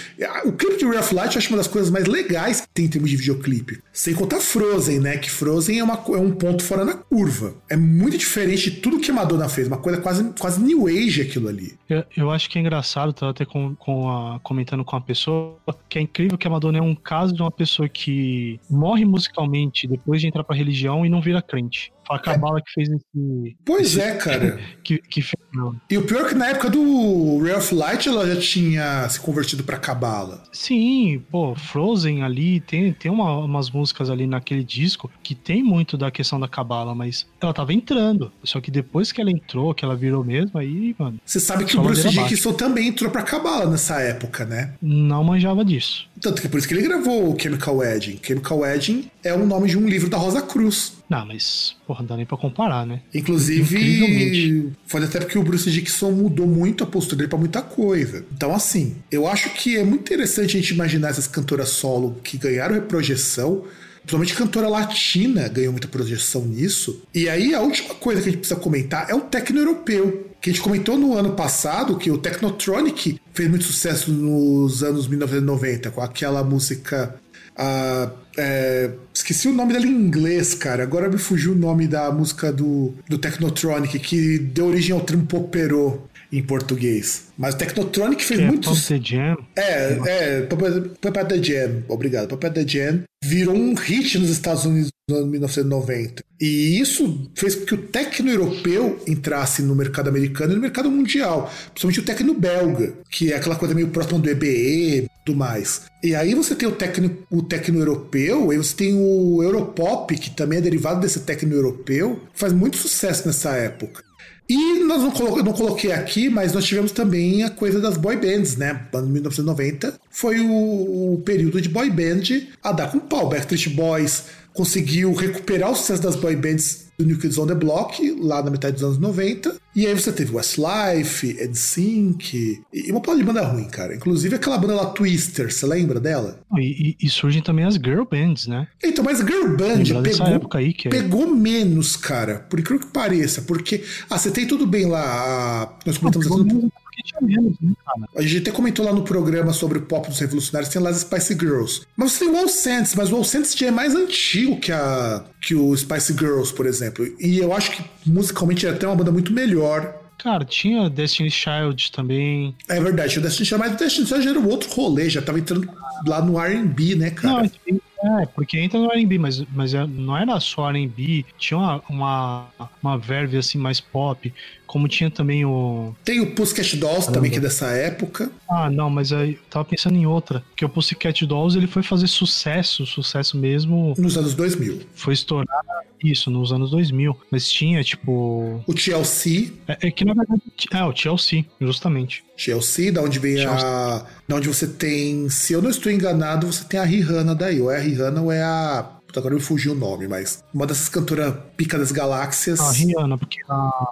o clipe de Ray of Light eu acho uma das coisas mais legais que tem em termos de videoclipe. Sem contar Frozen, né? Que Frozen é, uma, é um ponto fora da curva. É muito diferente de tudo que a Madonna fez. Uma coisa quase, quase New Age aquilo ali. Eu, eu acho que é engraçado, tava até com, com a, comentando com uma pessoa, que é incrível que a Madonna é um caso de uma pessoa que morre musicalmente depois de entrar pra religião e não vira crente. A Cabala é. que fez esse. Pois esse, é, cara. Que, que fez, e o pior é que na época do Ray of Light ela já tinha se convertido pra Cabala. Sim, pô, Frozen ali, tem, tem uma, umas músicas ali naquele disco que tem muito da questão da Cabala, mas ela tava entrando. Só que depois que ela entrou, que ela virou mesmo, aí, mano. Você sabe que o Bruce Dickinson também entrou pra Cabala nessa época, né? Não manjava disso. Tanto que por isso que ele gravou o Chemical Wedding. Chemical Wedding é o nome de um livro da Rosa Cruz. Não, mas, porra, não dá nem pra comparar, né? Inclusive, foi até porque o Bruce Dickinson mudou muito a postura dele pra muita coisa. Então, assim, eu acho que é muito interessante a gente imaginar essas cantoras solo que ganharam reprojeção. Principalmente cantora latina ganhou muita projeção nisso. E aí, a última coisa que a gente precisa comentar é o techno europeu. Que a gente comentou no ano passado que o Technotronic fez muito sucesso nos anos 1990, com aquela música. Uh, é, esqueci o nome dela em inglês, cara. Agora me fugiu o nome da música do, do Technotronic, que deu origem ao Trimpoperô em português. Mas o Technotronic fez que muito. É, Jam. é, é, Puppet the Jam, obrigado. Puppet the Jam virou um hit nos Estados Unidos no ano 1990. E isso fez com que o techno europeu entrasse no mercado americano e no mercado mundial, principalmente o techno belga, que é aquela coisa meio próxima do EBE e tudo mais. E aí você tem o techno, o techno europeu, aí você tem o Europop, que também é derivado desse techno europeu, faz muito sucesso nessa época. E nós não coloquei, não coloquei aqui, mas nós tivemos também a coisa das boy bands, né? Ano 1990 foi o, o período de boy band a dar com pau. Backstreet Boys conseguiu recuperar o sucesso das boy bands do New Kids on the Block, lá na metade dos anos 90. E aí você teve Westlife, NSYNC, e uma pala de banda ruim, cara. Inclusive aquela banda lá, Twister, você lembra dela? E, e, e, surgem também as girl bands, né? Então, mas girl band pegou, é... pegou menos, cara, por incrível que pareça, porque, ah, você tem tudo bem lá, a... nós comentamos porque tinha menos, né, cara? A gente até comentou lá no programa sobre o pop dos revolucionários, tem lá as Spice Girls. Mas você tem o All Saints, mas o All Saints já é mais antigo que, a, que o Spice Girls, por exemplo. E eu acho que musicalmente é até uma banda muito melhor. Cara, tinha Destiny Child também. É verdade, o Destiny Child, mas o Destiny Child era outro rolê, já tava entrando lá no R&B, né, cara? Não, é, porque entra no R&B, mas, mas é, não era só R&B, tinha uma, uma, uma verve assim mais pop, como tinha também o. Tem o Pussycat Dolls Caramba. também, que é dessa época. Ah, não, mas aí tava pensando em outra. Que o Pussycat Dolls ele foi fazer sucesso, sucesso mesmo. Nos anos 2000. Foi estourar isso, nos anos 2000. Mas tinha, tipo. O TLC. É, é que na verdade. É, o TLC, justamente. TLC, da onde vem TLC. a. Da onde você tem. Se eu não estou enganado, você tem a Rihanna daí. Ou é a Rihanna ou é a agora me fugiu o nome, mas uma dessas cantoras pica das galáxias. A Rihanna, porque a,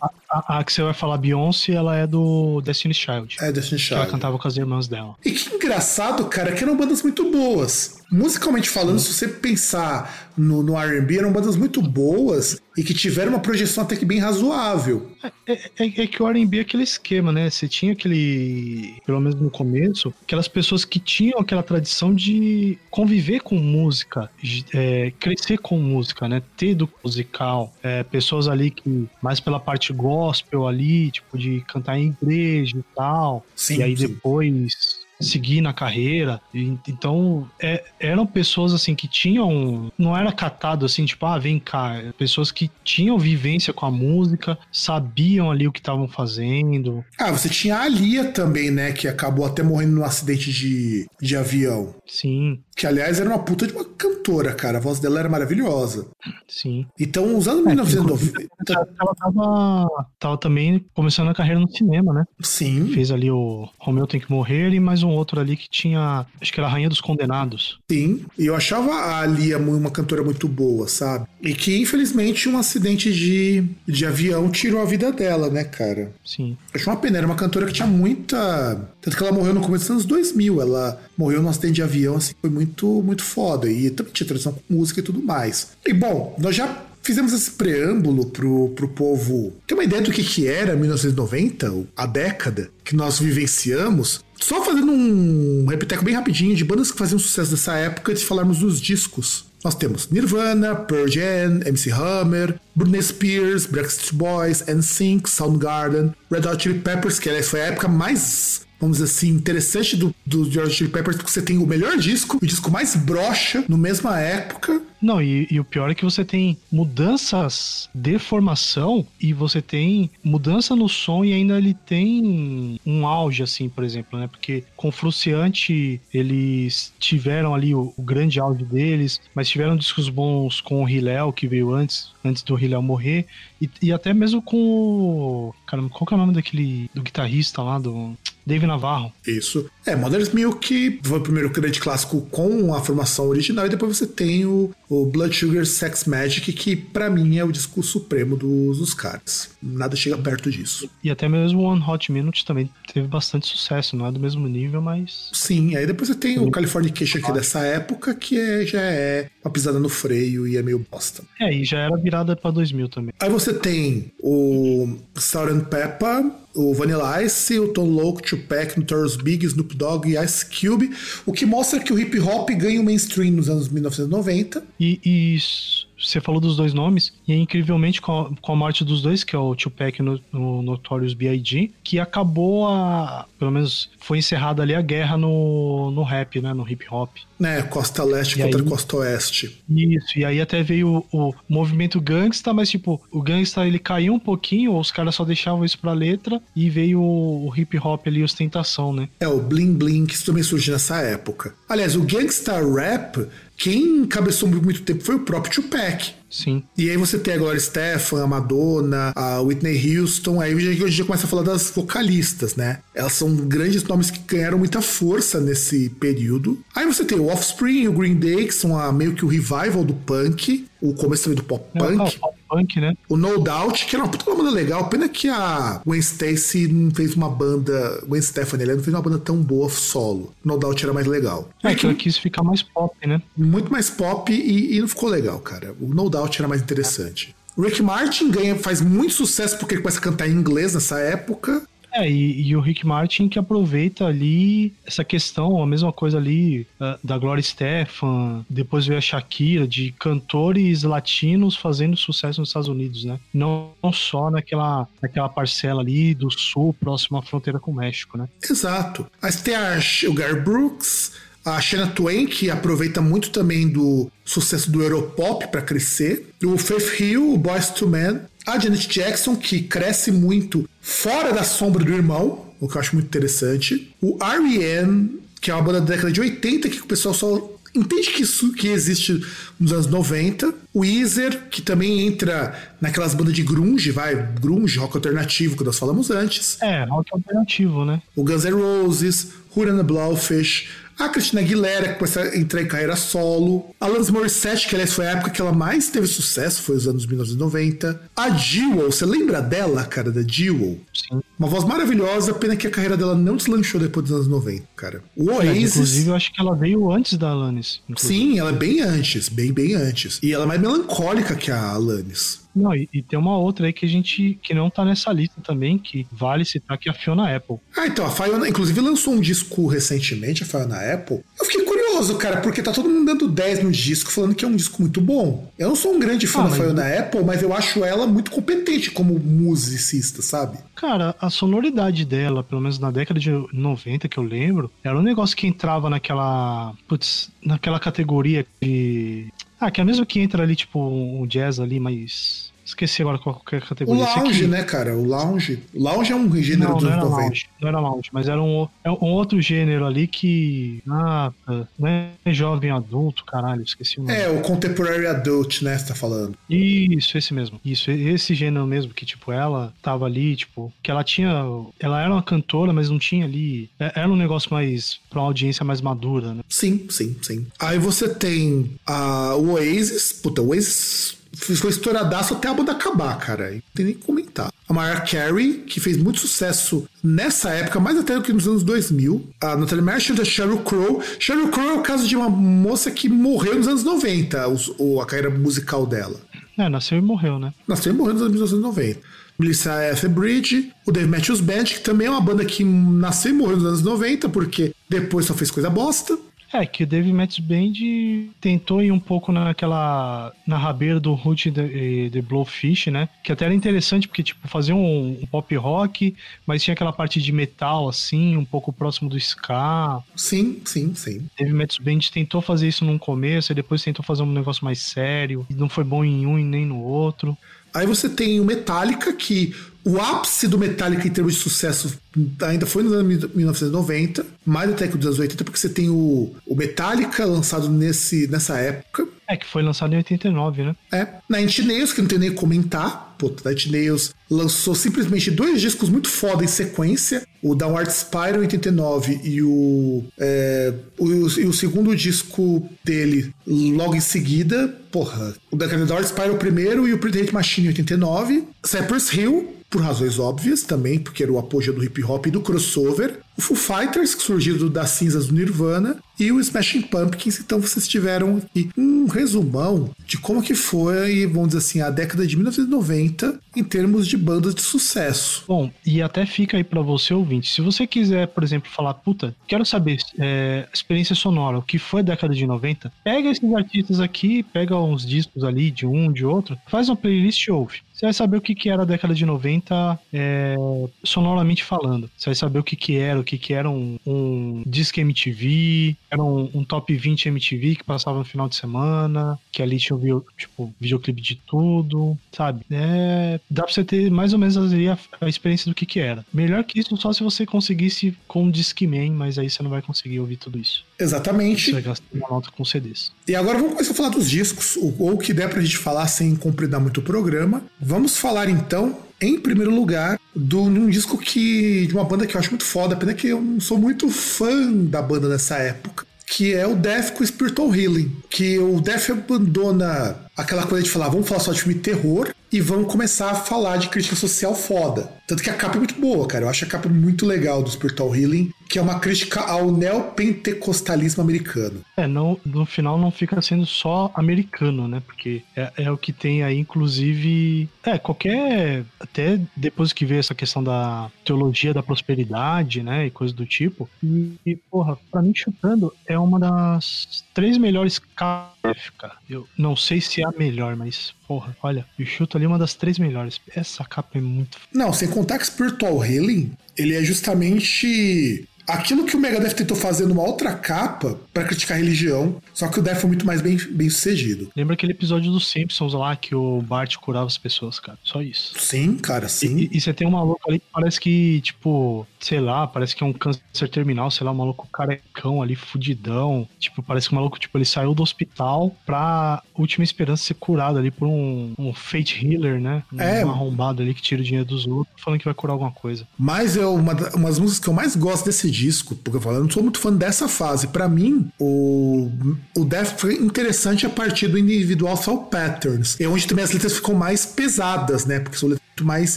a, a, que você vai falar Beyoncé, ela é do Destiny Child. É, Destiny Child. ela cantava com as irmãs dela. E que engraçado, cara, que eram bandas muito boas. Musicalmente falando, Sim. se você pensar no, no RB, eram bandas muito boas e que tiveram uma projeção até que bem razoável. É, é, é que o RB é aquele esquema, né? Você tinha aquele, pelo menos no começo, aquelas pessoas que tinham aquela tradição de conviver com música, é, crescer com música, né? Ter do musical. É, pessoas ali que, mais pela parte gospel ali, tipo, de cantar em igreja e tal. Sim, e aí sim. depois seguir na carreira. E, então, é, eram pessoas assim que tinham. Não era catado assim, tipo, ah, vem cá. Pessoas que tinham vivência com a música, sabiam ali o que estavam fazendo. Ah, você tinha a Lia também, né? Que acabou até morrendo num acidente de, de avião. Sim. Que aliás era uma puta de uma cantora, cara. A voz dela era maravilhosa. Sim. Então, os anos É, 1990. Ela tava, tava também começando a carreira no cinema, né? Sim, Fez ali o Romeu Tem Que Morrer e mais um outro ali que tinha. Acho que era a Rainha dos Condenados. sim. E eu achava a Lia uma cantora muito boa, sabe? E que, infelizmente, um acidente de, de avião tirou a vida dela, né, cara? Sim. Acho uma pena, era uma cantora que tinha muita. Tanto que ela morreu no começo dos anos 2000. Ela morreu num acidente de avião, assim, foi muito, muito foda. E também tinha tradição com música e tudo mais. E bom, nós já fizemos esse preâmbulo pro, pro povo ter uma ideia do que, que era 1990, a década que nós vivenciamos. Só fazendo um repiteco bem rapidinho de bandas que faziam sucesso dessa época, de falarmos dos discos. Nós temos Nirvana, Pearl Jam, MC Hammer, Britney Spears, Backstreet Boys, NSYNC, Soundgarden, Red Hot Chili Peppers, que aliás foi a época mais, vamos dizer assim, interessante do, do Chili Peppers, porque você tem o melhor disco, o disco mais broxa, no mesma época. Não, e, e o pior é que você tem mudanças de formação e você tem mudança no som e ainda ele tem um auge, assim, por exemplo, né? Porque com Fruciante eles tiveram ali o, o grande auge deles, mas tiveram discos bons com o Hillel, que veio antes, antes do Hillel morrer, e, e até mesmo com o. Caramba, qual que é o nome daquele. do guitarrista lá, do. Dave Navarro. Isso. É, Mother's Milk foi o primeiro grande clássico com a formação original, e depois você tem o, o Blood Sugar Sex Magic, que pra mim é o disco supremo dos, dos caras. Nada chega perto disso. E até mesmo One Hot Minute também teve bastante sucesso, não é do mesmo nível, mas. Sim, aí depois você tem o Californication, que é dessa época, que é, já é uma pisada no freio e é meio bosta. É, e já era virada pra 2000 também. Aí você tem o Salt and Pepper, o Vanilla Ice, o Tom Loke, Tupac, Notorious Big, Snoop Dogg e Ice Cube, o que mostra que o hip hop ganha o mainstream nos anos 1990. E, s- você falou dos dois nomes, e é incrivelmente com a, com a morte dos dois, que é o Tupac no, no Notorious B.I.G., que acabou a. Pelo menos foi encerrada ali a guerra no, no rap, né? No hip hop. Né, costa leste E contra aí- costa oeste. Isso, e aí até veio o, o movimento gangsta, mas tipo, o gangsta ele caiu um pouquinho, os caras só deixavam isso pra letra, e veio o, o hip hop ali, ostentação, né? É, o Bling Bling, que isso também surgiu nessa época. Aliás, o gangsta rap, quem encabeçou muito tempo foi o próprio Tupac. Sim. E aí você tem agora Stefan, a Madonna, a Whitney Houston, aí gente já começa a falar das vocalistas, né? Elas são grandes nomes que ganharam muita força nesse período. Aí você tem o Offspring e o Green Day, que são a- meio que o revival do punk, o começo também do pop É, punk. pop punk, né? O No Doubt, que era uma puta banda legal, pena que a Gwen Stacy não fez uma banda, Gwen Stefani, ela não fez uma banda tão boa solo. No Doubt era mais legal. É que ela quis ficar mais pop, né? Muito mais pop e, e não ficou legal, cara. O No Doubt era mais interessante. O Rick Martin ganha, faz muito sucesso porque ele começa a cantar em inglês nessa época. É, e, e o Rick Martin que aproveita ali essa questão, a mesma coisa ali ah, da Gloria Stefan, depois veio a Shakira, de cantores latinos fazendo sucesso nos Estados Unidos, né? Não, não só naquela, naquela parcela ali do sul, próximo à fronteira com o México, né? Exato. Aí você tem a, o Gary Brooks, a Shania Twain, que aproveita muito também do sucesso do Europop para crescer. O Faith Hill, o Boys to Men. A Janet Jackson, que cresce muito fora da sombra do irmão, o que eu acho muito interessante. O R.E.M., que é uma banda da década de 80, que o pessoal só entende que isso que existe nos anos 90. O Weezer, que também entra naquelas bandas de grunge, vai, grunge, rock alternativo, que nós falamos antes É, rock alternativo, né? o Guns N' Roses, Hooran the Blowfish, a Christina Aguilera, que começou a entrar em carreira solo, a Alanis Morissette, que aliás foi a época que ela mais teve sucesso, foi os anos 1990, a Jewel, você lembra dela, cara, da Jewel? Sim. Uma voz maravilhosa, pena que a carreira dela não deslanchou depois dos anos 90, cara. O Oasis... inclusive, eu acho que ela veio antes da Alanis. inclusive. Sim, ela é bem antes, bem, bem antes. E ela é mais melancólica que a Alanis. Não, e, e tem uma outra aí que a gente que não tá nessa lista também, que vale citar, que é a Fiona Apple. Ah, então, a Fiona, inclusive, lançou um disco recentemente, a Fiona Apple. Eu fiquei curioso, cara, porque tá todo mundo dando 10 no disco, falando que é um disco muito bom. Eu não sou um grande fã Ah, da mas- Fiona Apple, mas eu acho ela muito competente como musicista, sabe? Cara, a sonoridade dela, pelo menos na década de 90 que eu lembro, era um negócio que entrava naquela. Putz, naquela categoria de. Ah, que é mesmo que entra ali, tipo, um jazz ali mais. Esqueci agora qual que é a O categoria. Esse lounge, né, cara? O lounge. O lounge é um gênero Não, dos não era 90. lounge, não era lounge, mas era um, é um outro gênero ali que. Ah, não é jovem adulto, caralho, esqueci o nome. É, o contemporary adult, né, você tá falando. Isso, esse mesmo. Isso, esse gênero mesmo, que, tipo, ela tava ali, tipo, que ela tinha. Ela era uma cantora, mas não tinha ali. é- Era um negócio mais. pra uma audiência mais madura, né? Sim, sim, sim. Aí você tem a, o Oasis. Puta, o Oasis ficou estouradaço até a banda acabar, cara. Não tem nem que comentar. A Mariah Carey, que fez muito sucesso nessa época, mais até do que nos anos 2000. A Natalie Merchant, a Sheryl Crow. Sheryl Crow é o caso de uma moça que morreu nos anos 90, os- o, a carreira musical dela. É, nasceu e morreu, né? Nasceu e morreu nos anos 1990. Melissa Etheridge, o Dave Matthews Band, que também é uma banda que nasceu e morreu nos anos 90, porque depois só fez coisa bosta. É, que o Dave Matthews Band tentou ir um pouco naquela. na rabeira do Root The, The Blowfish, né? Que até era interessante, porque, tipo, fazia um, um pop rock, mas tinha aquela parte de metal, assim, um pouco próximo do ska. Sim, sim, sim. Dave Matthews Band tentou fazer isso num começo, e depois tentou fazer um negócio mais sério. E não foi bom em um e nem no outro. Aí você tem o Metallica, que o ápice do Metallica em termos de sucesso ainda foi nos anos 1990, mais até que nos anos 80, porque você tem o, o Metallica lançado nesse, nessa época. É, que foi lançado em 89, né? É. Na Nails, que não tem nem comentar. Puta, Inch Nails lançou simplesmente dois discos muito foda em sequência. O Downward Spiral em 89 e o, é, o, e o segundo disco dele logo em seguida. Porra, o Downward Spiral primeiro e o Hate Machine em 89. Cypress Hill, por razões óbvias também, porque era o apogeu do hip hop e do crossover. O Foo Fighters, que surgiu das cinzas do Nirvana, e o Smashing Pumpkins. Então vocês tiveram aqui um resumão de como que foi, vamos dizer assim, a década de 1990 em termos de bandas de sucesso. Bom, e até fica aí pra você ouvinte. Se você quiser, por exemplo, falar, puta, quero saber é, experiência sonora, o que foi a década de 90, pega esses artistas aqui, pega uns discos ali de um, de outro, faz uma playlist e ouve. Você vai saber o que, que era a década de 90 é, sonoramente falando. Você vai saber o que, que era, o que, que era um, um disco MTV, era um, um top 20 MTV que passava no final de semana, que ali tinha tipo, videoclipe de tudo, sabe? É, dá pra você ter mais ou menos ali a, a experiência do que, que era. Melhor que isso só se você conseguisse com Discman, mas aí você não vai conseguir ouvir tudo isso. Exatamente. Você vai gastar uma nota com CDs. E agora vamos começar a falar dos discos, ou ou o que der pra gente falar sem compridar muito o programa. Vamos falar então, em primeiro lugar, de um disco que. de uma banda que eu acho muito foda, pena que eu não sou muito fã da banda nessa época. Que é o Death com Spiritual Healing. Que o Death abandona aquela coisa de falar, vamos falar só de filme terror e vamos começar a falar de crítica social foda. Tanto que a capa é muito boa, cara. Eu acho a capa muito legal do Spiritual Healing, que é uma crítica ao neopentecostalismo americano. É, não, no final não fica sendo só americano, né? Porque é, é o que tem aí, inclusive. É, qualquer. Até depois que veio essa questão da teologia da prosperidade, né? E coisa do tipo. E, e, porra, pra mim, chutando, é uma das três melhores capas, cara. Eu não sei se é a melhor, mas, porra, olha, eu chuto ali uma das três melhores. Essa capa é muito. Não, sem contar que Spiritual Healing, ele é justamente aquilo que o Megadeth tentou fazer numa outra capa pra criticar a religião, só que o Death foi muito mais bem, bem sucedido. Lembra aquele episódio dos Simpsons lá que o Bart curava as pessoas, cara? Só isso. Sim, cara, sim. E, e você tem um maluco ali que parece que, tipo, sei lá, parece que é um câncer terminal, sei lá, um maluco carecão ali, fudidão. Tipo, parece que o maluco, tipo, ele saiu do hospital pra última esperança ser curado ali por um, um fate healer, né? Um É. arrombado ali que tira o dinheiro dos outros, falando que vai curar alguma coisa. Mas é uma, umas músicas que eu mais gosto desse disco, porque eu falo, eu não sou muito fã dessa fase. Pra mim, o, o Death foi interessante a partir do individual Soul Patterns. É onde também as letras ficam mais pesadas, né? Porque são letras muito mais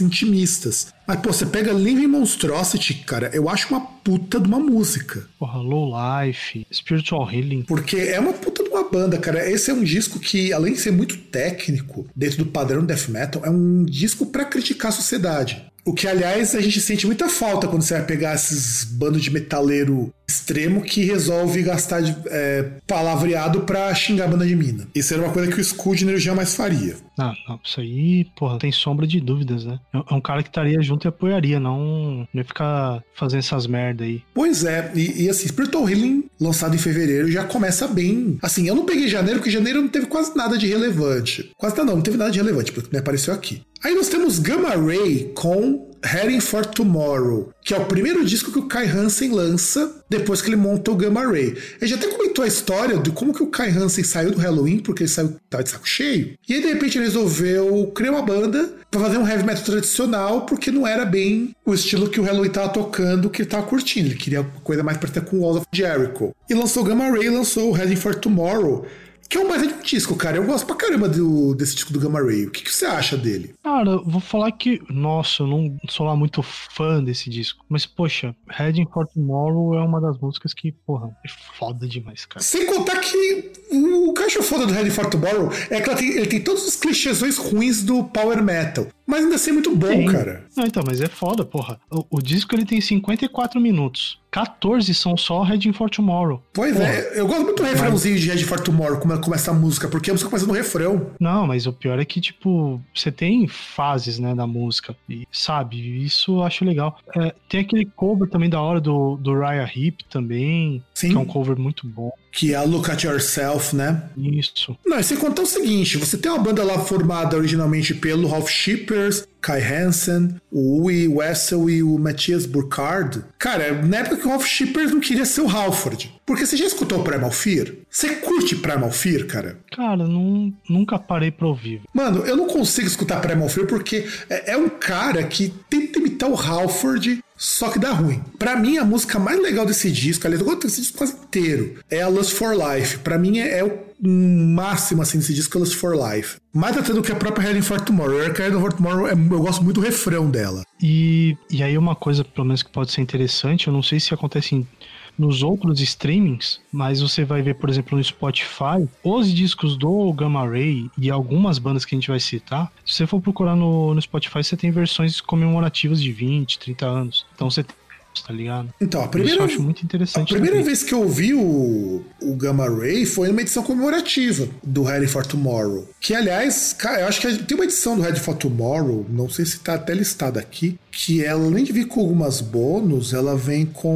intimistas. Mas, pô, você pega Living Monstrosity, cara, eu acho uma puta de uma música. Porra, Low Life, Spiritual Healing. Porque é uma puta de uma banda, cara. Esse é um disco que, além de ser muito técnico, dentro do padrão do death metal, é um disco pra criticar a sociedade. O que, aliás, a gente sente muita falta quando você vai pegar esses bandos de metaleiro extremo que resolve gastar de, é, palavreado pra xingar a banda de mina. Isso era uma coisa que o Scoodner jamais faria. Ah, não, isso aí, porra, tem sombra de dúvidas, né? É é um cara que estaria junto e apoiaria, não, não ia ficar fazendo essas merda aí. Pois é, e, e assim, Spiritual Healing lançado em fevereiro, já começa bem. Assim, eu não peguei janeiro, porque janeiro não teve quase nada de relevante. Quase nada, não, não teve nada de relevante, porque me apareceu aqui. Aí nós temos Gamma Ray com Heading for Tomorrow, que é o primeiro disco que o Kai Hansen lança depois que ele montou o Gamma Ray. Ele já até comentou a história de como que o Kai Hansen saiu do Halloween, porque ele saiu tava de saco cheio. E aí, de repente, ele resolveu criar uma banda para fazer um heavy metal tradicional, porque não era bem o estilo que o Halloween tava tocando, que ele tava curtindo. Ele queria coisa mais parecida com Walls of Jericho. E lançou o Gamma Ray, lançou o Heading for Tomorrow, que é um baita de um disco, cara. Eu gosto pra caramba do, desse disco do Gamma Ray. O que, que você acha dele? Cara, eu vou falar que, nossa, eu não sou lá muito fã desse disco. Mas, poxa, Heading for Tomorrow é uma das músicas que, porra, é foda demais, cara. Sem contar que o caixa foda do Heading for Tomorrow é que tem, ele tem todos os clichêsões ruins do Power Metal. Mas ainda assim é muito bom, Sim. cara. Não, então, mas é foda, porra. O, o disco ele tem 54 minutos. 14 são só Heading for Tomorrow. Pois Porra. é, eu gosto muito do refrãozinho de Heading for Tomorrow, como começa a música, porque a música começa no refrão. Não, mas o pior é que, tipo, você tem fases, né, da música. E, sabe, isso eu acho legal. É, tem aquele cover também da hora do, do Raya Hip também, Sim. que é um cover muito bom. Que é a Look at Yourself, né? Isso. Não, e sem contar o seguinte: você tem uma banda lá formada originalmente pelo Ralph Shippers, Kai Hansen, o Ui Wessel e o Matthias Burkhardt. Cara, na época que o Ralph Shippers não queria ser o Halford. Porque você já escutou Primal Fear? Você curte Primal Fear, cara? Cara, não, nunca parei pra ouvir. Mano, eu não consigo escutar Primal Fear porque é, é um cara que tenta imitar o Halford, só que dá ruim. Pra mim, a música mais legal desse disco, aliás, eu gosto desse disco quase inteiro, é a Lust for Life. Pra mim, é, é o máximo, assim, desse disco, é Lust for Life. Mais até do que a própria Heading for Tomorrow. A Heading for Tomorrow, é- eu gosto muito do refrão dela. E, e aí uma coisa, pelo menos, que pode ser interessante, eu não sei se acontece em- nos outros streamings, mas você vai ver, por exemplo, no Spotify, os discos do Gamma Ray e algumas bandas que a gente vai citar, se você for procurar no, no Spotify, você tem versões comemorativas de 20, 30 anos. Então você tá ligado? Então, a primeira, eu acho muito a interessante. primeira também. vez que eu ouvi o, o Gamma Ray foi numa edição comemorativa do Ready for Tomorrow. Que, aliás, cara, eu acho que tem uma edição do Ready for Tomorrow, não sei se tá até listada aqui, que ela, além de vir com algumas bônus, ela vem com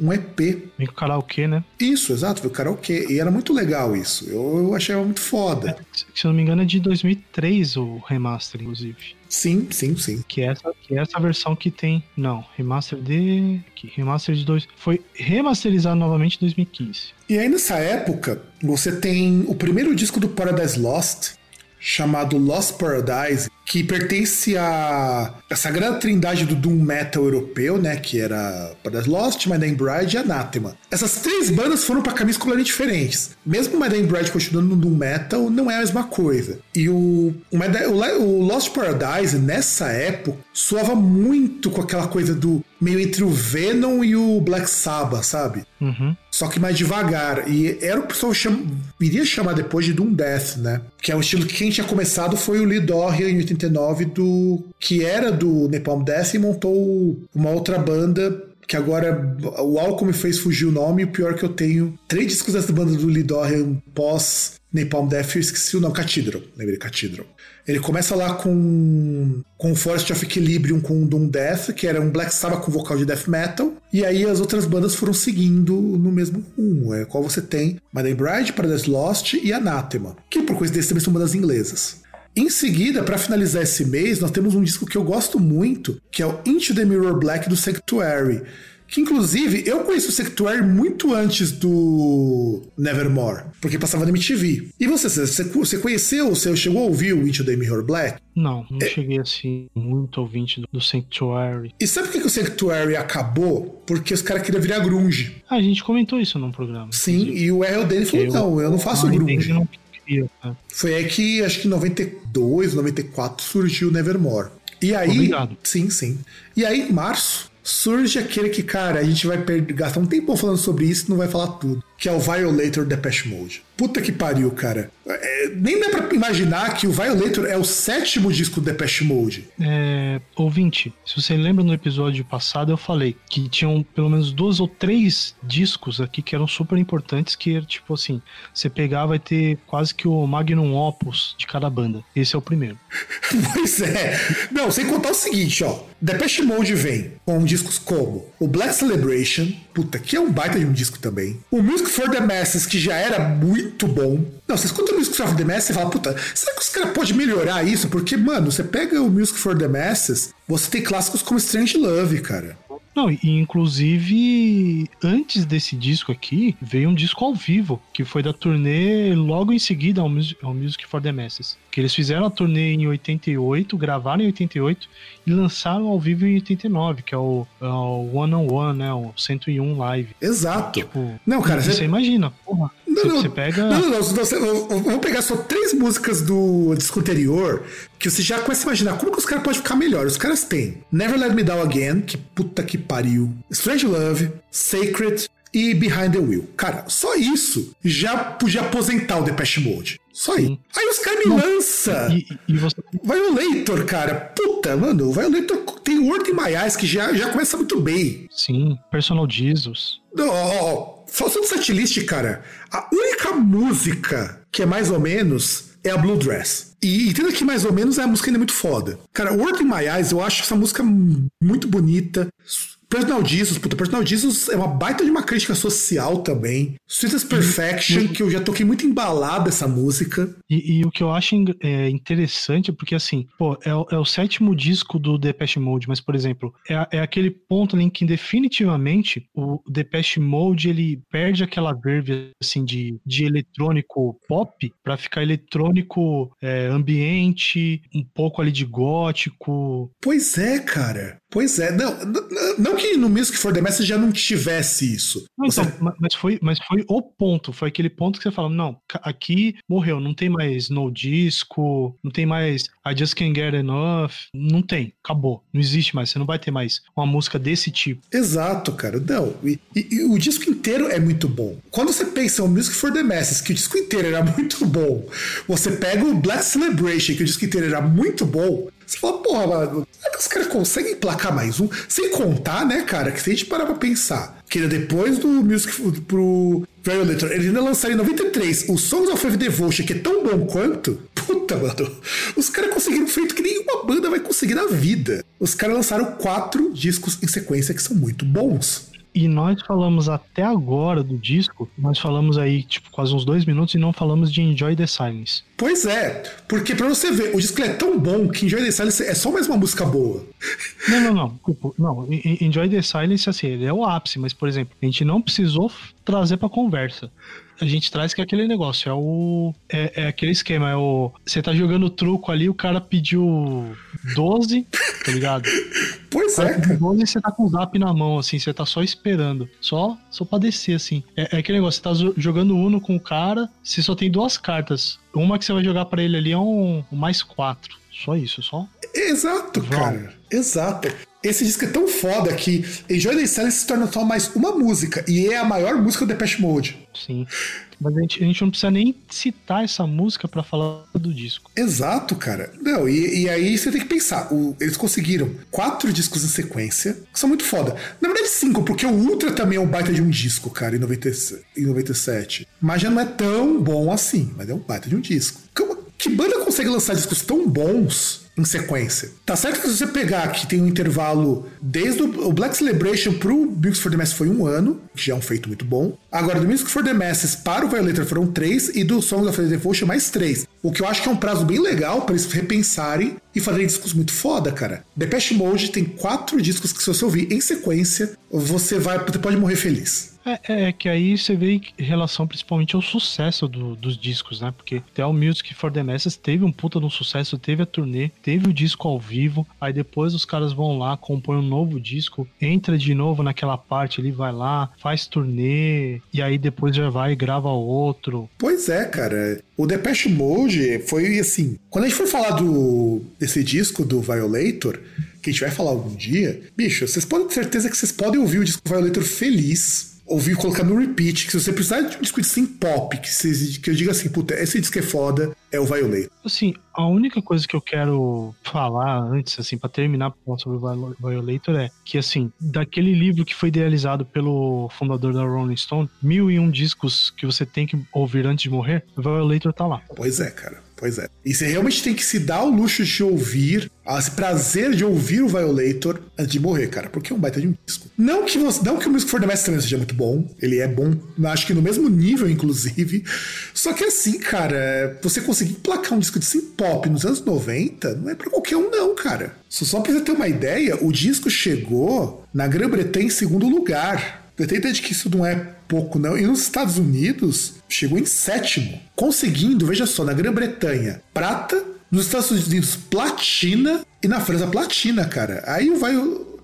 um EP. Vem com karaokê, né? Isso, exato, foi o karaokê. E era muito legal isso. Eu, eu achei muito foda. Se se eu não me engano, é de 2003 o remaster, inclusive. Sim, sim, sim. Que é essa, que é essa versão que tem. Não, remaster de. Que remaster de dois. Foi remasterizado novamente em 2015. E aí nessa época, você tem o primeiro disco do Paradise Lost, chamado Lost Paradise, que pertence a a sagrada trindade do doom metal europeu, né, que era Paradise Lost, My Dying Bride e Anathema. Essas três bandas foram para caminhos completamente diferentes. Mesmo My Dying Bride continuando no doom metal, não é a mesma coisa. E o, o, o o Lost Paradise, nessa época, soava muito com aquela coisa do meio entre o Venom e o Black Sabbath, sabe? Uhum. Só que mais devagar. E era o que o pessoal cham... iria chamar depois de Doom Death, né? Que é um estilo que quem tinha começado foi o Lee Dorian em 89, do... que era do Napalm Death e montou uma outra banda. Que agora o Alchemy fez fugir o nome. O pior é que eu tenho três discos dessa banda do Lee Dorian pós Napalm Death. Eu esqueci o nome. Cathedral. Lembrei, Cathedral. Ele começa lá com, com Forest of Equilibrium com Doom Death, que era um Black Sabbath com vocal de death metal. E aí as outras bandas foram seguindo no mesmo rumo, é qual você tem Madame Bride, Paradise Lost e Anathema, que por coincidência também são bandas inglesas. Em seguida, para finalizar esse mês, nós temos um disco que eu gosto muito, que é o Into the Mirror Black do Sanctuary. Que inclusive eu conheço o Sanctuary muito antes do Nevermore, porque passava na MTV. E você, você, conheceu, você chegou a ouvir o Into the Mirror Black? Não, não É. cheguei assim, muito ouvinte do, Sanctuary. E sabe por que que o Sanctuary acabou? Porque os caras queriam virar grunge. Ah, a gente comentou isso num programa. Sim, e o R.L. Dane falou: Eu- não, eu não faço grunge. não Foi aí que, acho que em 92, 94 surgiu o Nevermore. E aí. Obrigado. Sim, sim. E aí, em março, surge aquele que, cara, a gente vai gastar um tempão falando sobre isso e não vai falar tudo. Que é o Violator Depeche Mode. Puta que pariu, cara. É, nem dá pra imaginar que o Violator é o sétimo disco do Depeche Mode. É, ouvinte, se você lembra no episódio passado, eu falei que tinham pelo menos dois ou três discos aqui que eram super importantes, que tipo assim, você pegar vai ter quase que o Magnum Opus de cada banda. Esse é o primeiro. pois é. Não, sem contar o seguinte, ó. Depeche Mode vem com discos como o Black Celebration, puta, que é um baita de um disco também. O Music for the Masses, que já era muito bom. Não, você escuta o Music for the Masses e fala, puta, será que os caras podem melhorar isso? Porque, mano, você pega o Music for the Masses, você tem clássicos como Strange Love, cara. Não, e inclusive, antes desse disco aqui, veio um disco ao vivo, que foi da turnê logo em seguida ao Music, ao Music for the Masses. Que eles fizeram a turnê em 88, gravaram em 88 e lançaram ao vivo em 89, que é o, é o One on One, né? O 101 Live. Exato. Tipo, não, cara, você, você imagina, porra. Não, você, não, você pega. Não, não, não. Vamos pegar só três músicas do disco anterior que você já começa a imaginar como que os caras podem ficar melhor. Os caras têm Never Let Me Down Again, que puta que pariu. Strange Love, Sacred e Behind the Wheel. Cara, só isso já podia aposentar o Depeche Mode. Só aí. Aí os caras me lançam. E, e você... Violator, cara. Puta, mano. O Violator tem Word in My Eyes que já, já começa muito bem. Sim, Personal Jesus. Oh, sobre setlist, cara. A única música que é mais ou menos é a Blue Dress. E entenda que mais ou menos é a música ainda muito foda. Cara, Word in My Eyes, eu acho essa música muito bonita. Personal Jesus, puta, Personal Jesus é uma baita de uma crítica social também. Sweetest Perfection, que eu já toquei muito embalado essa música. E, e o que eu acho é, interessante, porque assim, pô, é, é, o sétimo disco do Depeche Mode, mas, por exemplo, é, é aquele ponto em que definitivamente o Depeche Mode ele perde aquela verve assim de, de eletrônico pop para ficar eletrônico é, ambiente, um pouco ali de gótico. Pois é, cara. Pois é, não, não que no Music for the Message já não tivesse isso. Não, Você... então, mas, foi, mas foi o ponto, foi aquele ponto que você fala, não, aqui morreu, não tem mais no disco, não tem mais I Just Can't Get Enough, não tem, acabou, não existe mais, você não vai ter mais uma música desse tipo. Exato, cara, não, e, e, e o disco inteiro é muito bom. Quando você pensa no Music for the Masses, que o disco inteiro era muito bom, você pega o Black Celebration, que o disco inteiro era muito bom, você fala, porra, mano, será que os caras conseguem placar mais um? Sem contar, né, cara, que se a gente parar pra pensar, que depois do Music pro Violator, ele ainda lançaram em 93 o Songs of Devotion, que é tão bom quanto. Puta, mano. Os caras conseguiram feito que nenhuma banda vai conseguir na vida. Os caras lançaram quatro discos em sequência que são muito bons. E nós falamos até agora do disco, nós falamos aí, tipo, quase uns dois minutos e não falamos de Enjoy the Silence. Pois é, porque pra você ver, o disco é tão bom que Enjoy the Silence é só mais uma música boa. Não, não, não. Tipo, não, Enjoy the Silence, assim, ele é o ápice, mas, por exemplo, a gente não precisou trazer pra conversa a gente traz que é aquele negócio, é o. É, é, aquele esquema, é o. Você tá jogando truco ali, o cara pediu 12, tá ligado? Pois é, cara. 12 você tá com o zap na mão, assim, você tá só esperando. Só, só pra descer, assim. É, é aquele negócio, você tá jogando Uno com o cara, você só tem duas cartas. Uma que você vai jogar para ele ali é um, um mais quatro. Só isso, só. Exato, cara. Exato. Esse disco é tão foda que Enjoy the Silence se torna só mais uma música. E é a maior música do Depeche Mode. Sim. Mas a gente, a gente não precisa nem citar essa música para falar do disco. Exato, cara. Não, e, e aí você tem que pensar. O, eles conseguiram quatro discos em sequência, que são muito foda. Na verdade, cinco, porque o Ultra também é um baita de um disco, cara, em, 90, em 97. Mas já não é tão bom assim, mas é um baita de um disco. Que banda consegue lançar discos tão bons em sequência. Tá certo que se você pegar que tem um intervalo desde o Black Celebration pro Music for the Masses foi um ano, que já é um feito muito bom. Agora, do Music for the Masses para o Violator foram três, e do Songs of the Devotion mais três. O que eu acho que é um prazo bem legal para eles repensarem e fazerem discos muito foda, cara. Depeche Mode tem quatro discos que se você ouvir em sequência, você vai, você pode morrer feliz. É, é, que aí você vê em relação principalmente ao sucesso do, dos discos, né? Porque até o Music for the Masses teve um puta de um sucesso, teve a turnê, teve o disco ao vivo, aí depois os caras vão lá, compõem um novo disco, entra de novo naquela parte ali, vai lá, faz turnê, e aí depois já vai e grava outro. Pois é, cara. O Depeche Mode foi assim. Quando a gente for falar do, desse disco do Violator, que a gente vai falar algum dia, bicho, vocês podem ter certeza que vocês podem ouvir o disco Violator feliz ouvir colocar no repeat, que se você precisar de um disco de pop, que, você, que eu diga assim, puta, esse disco é foda, é o Violator. Assim, a única coisa que eu quero falar antes, assim, para terminar sobre o Violator é que, assim, daquele livro que foi idealizado pelo fundador da Rolling Stone, mil e um discos que você tem que ouvir antes de morrer, o Violator tá lá. Pois é, cara. Pois é. E você realmente tem que se dar o luxo de ouvir, esse prazer de ouvir o Violator antes de morrer, cara, porque é um baita de um disco. Não que, você, não que o Music for Master também seja muito bom, ele é bom, acho que no mesmo nível, inclusive. Só que assim, cara, você conseguir placar um disco de synth pop nos anos 90 não é pra qualquer um, não, cara. Só pra você ter uma ideia, o disco chegou na Grã-Bretanha em segundo lugar. Eu tenho ideia de que isso não é pouco, não. E nos Estados Unidos, chegou em sétimo, conseguindo, veja só, na Grã-Bretanha, prata, nos Estados Unidos, platina, e na França, platina, cara. Aí vai.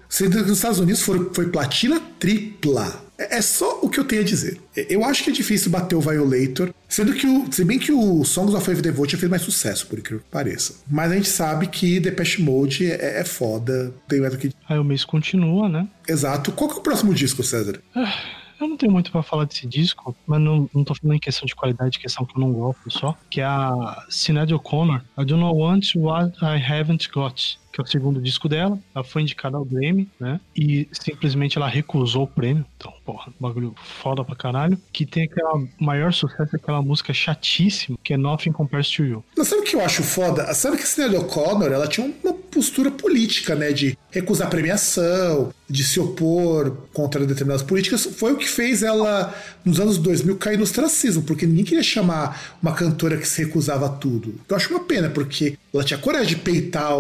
Sendo que nos Estados Unidos foi, foi platina tripla. É, é só o que eu tenho a dizer. Eu acho que é difícil bater o Violator, sendo que o. Se bem que o Songs of Wave Devotion fez mais sucesso, por incrível que pareça. Mas a gente sabe que Depeche Mode é, é foda. Tem mais do que. Aí o mês continua, né? Exato. Qual que é o próximo disco, César? Ah, eu não tenho muito para falar desse disco, mas não, não tô falando em questão de qualidade, questão que eu não gosto só. Que é a Sinead O'Connor, I Don't Know Want What I Haven't Got que é o segundo disco dela. Ela foi indicada ao Grammy, né? E simplesmente ela recusou o prêmio. Então, porra, bagulho foda pra caralho. Que tem aquela maior sucesso, aquela música chatíssima, que é Nothing Compares to You. Sabe o que eu acho foda? Sabe que a Sinead O'Connor, ela tinha uma postura política, né? De recusar premiação, de se opor contra determinadas políticas. Foi o que fez ela, nos anos 2000, cair no ostracismo, porque ninguém queria chamar uma cantora que se recusava a tudo. Eu acho uma pena, porque ela tinha coragem de peitar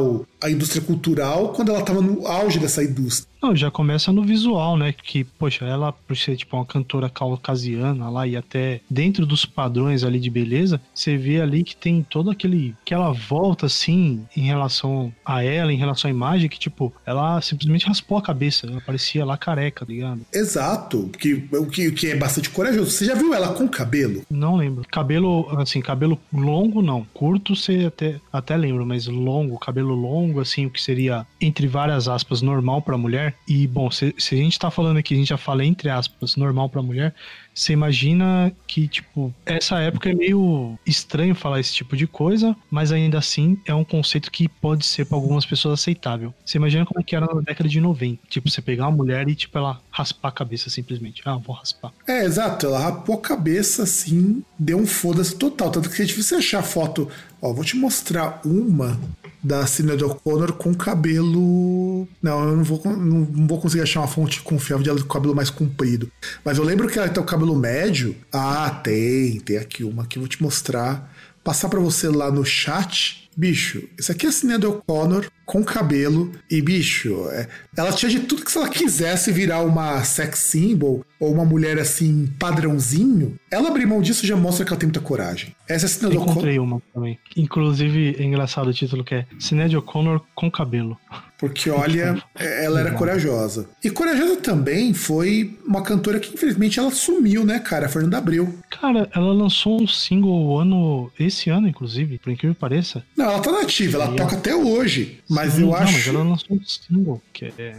a indústria cultural quando ela estava no auge dessa indústria. Não, já começa no visual, né? Que, poxa, ela, por ser tipo uma cantora caucasiana lá e até dentro dos padrões ali de beleza, você vê ali que tem todo aquele. aquela volta assim em relação a ela, em relação à imagem, que, tipo, ela simplesmente raspou a cabeça. Ela parecia lá careca, tá ligado? Exato. Que, o, que, que é bastante corajoso. Você já viu ela com cabelo? Não lembro. Cabelo, assim, cabelo longo, não. Curto, você até, até lembra, mas longo, cabelo longo, assim, o que seria, entre várias aspas, normal pra mulher e, bom, se, se a gente tá falando aqui, a gente já fala entre aspas, normal pra mulher, você imagina que, tipo, essa época é meio estranho falar esse tipo de coisa, mas ainda assim é um conceito que pode ser para algumas pessoas aceitável. Você imagina como é que era na década de 90. Tipo, você pegar uma mulher e, tipo, ela raspar a cabeça simplesmente. Ah, vou raspar. É, exato. Ela rapou a cabeça assim, deu um foda-se total. Tanto que é difícil achar foto. Ó, vou te mostrar uma da Sinead O'Connor com cabelo. Não, eu não vou, não, vou conseguir achar uma fonte confiável de ela com cabelo mais comprido. Mas eu lembro que ela tem o cabelo médio. Ah, tem, tem aqui uma que eu vou te mostrar. Passar para você lá no chat bicho, isso aqui é a Sinead O'Connor com cabelo e, bicho, é, ela tinha de tudo que se ela quisesse virar uma sex symbol ou uma mulher assim, padrãozinho, ela abrir mão disso já mostra que ela tem muita coragem. Essa é a Sinead O'Connor. Encontrei uma também. Inclusive, é engraçado o título que é Sinead O'Connor com cabelo. Porque, olha, ela era corajosa. E corajosa também foi uma cantora que, infelizmente, ela sumiu, né, cara? A Fernanda Abreu. Cara, ela lançou um single ano, esse ano, inclusive, por incrível que pareça. Não, ela tá nativa, ela e toca até hoje. Mas eu não, acho. Mas ela lançou um single, que é.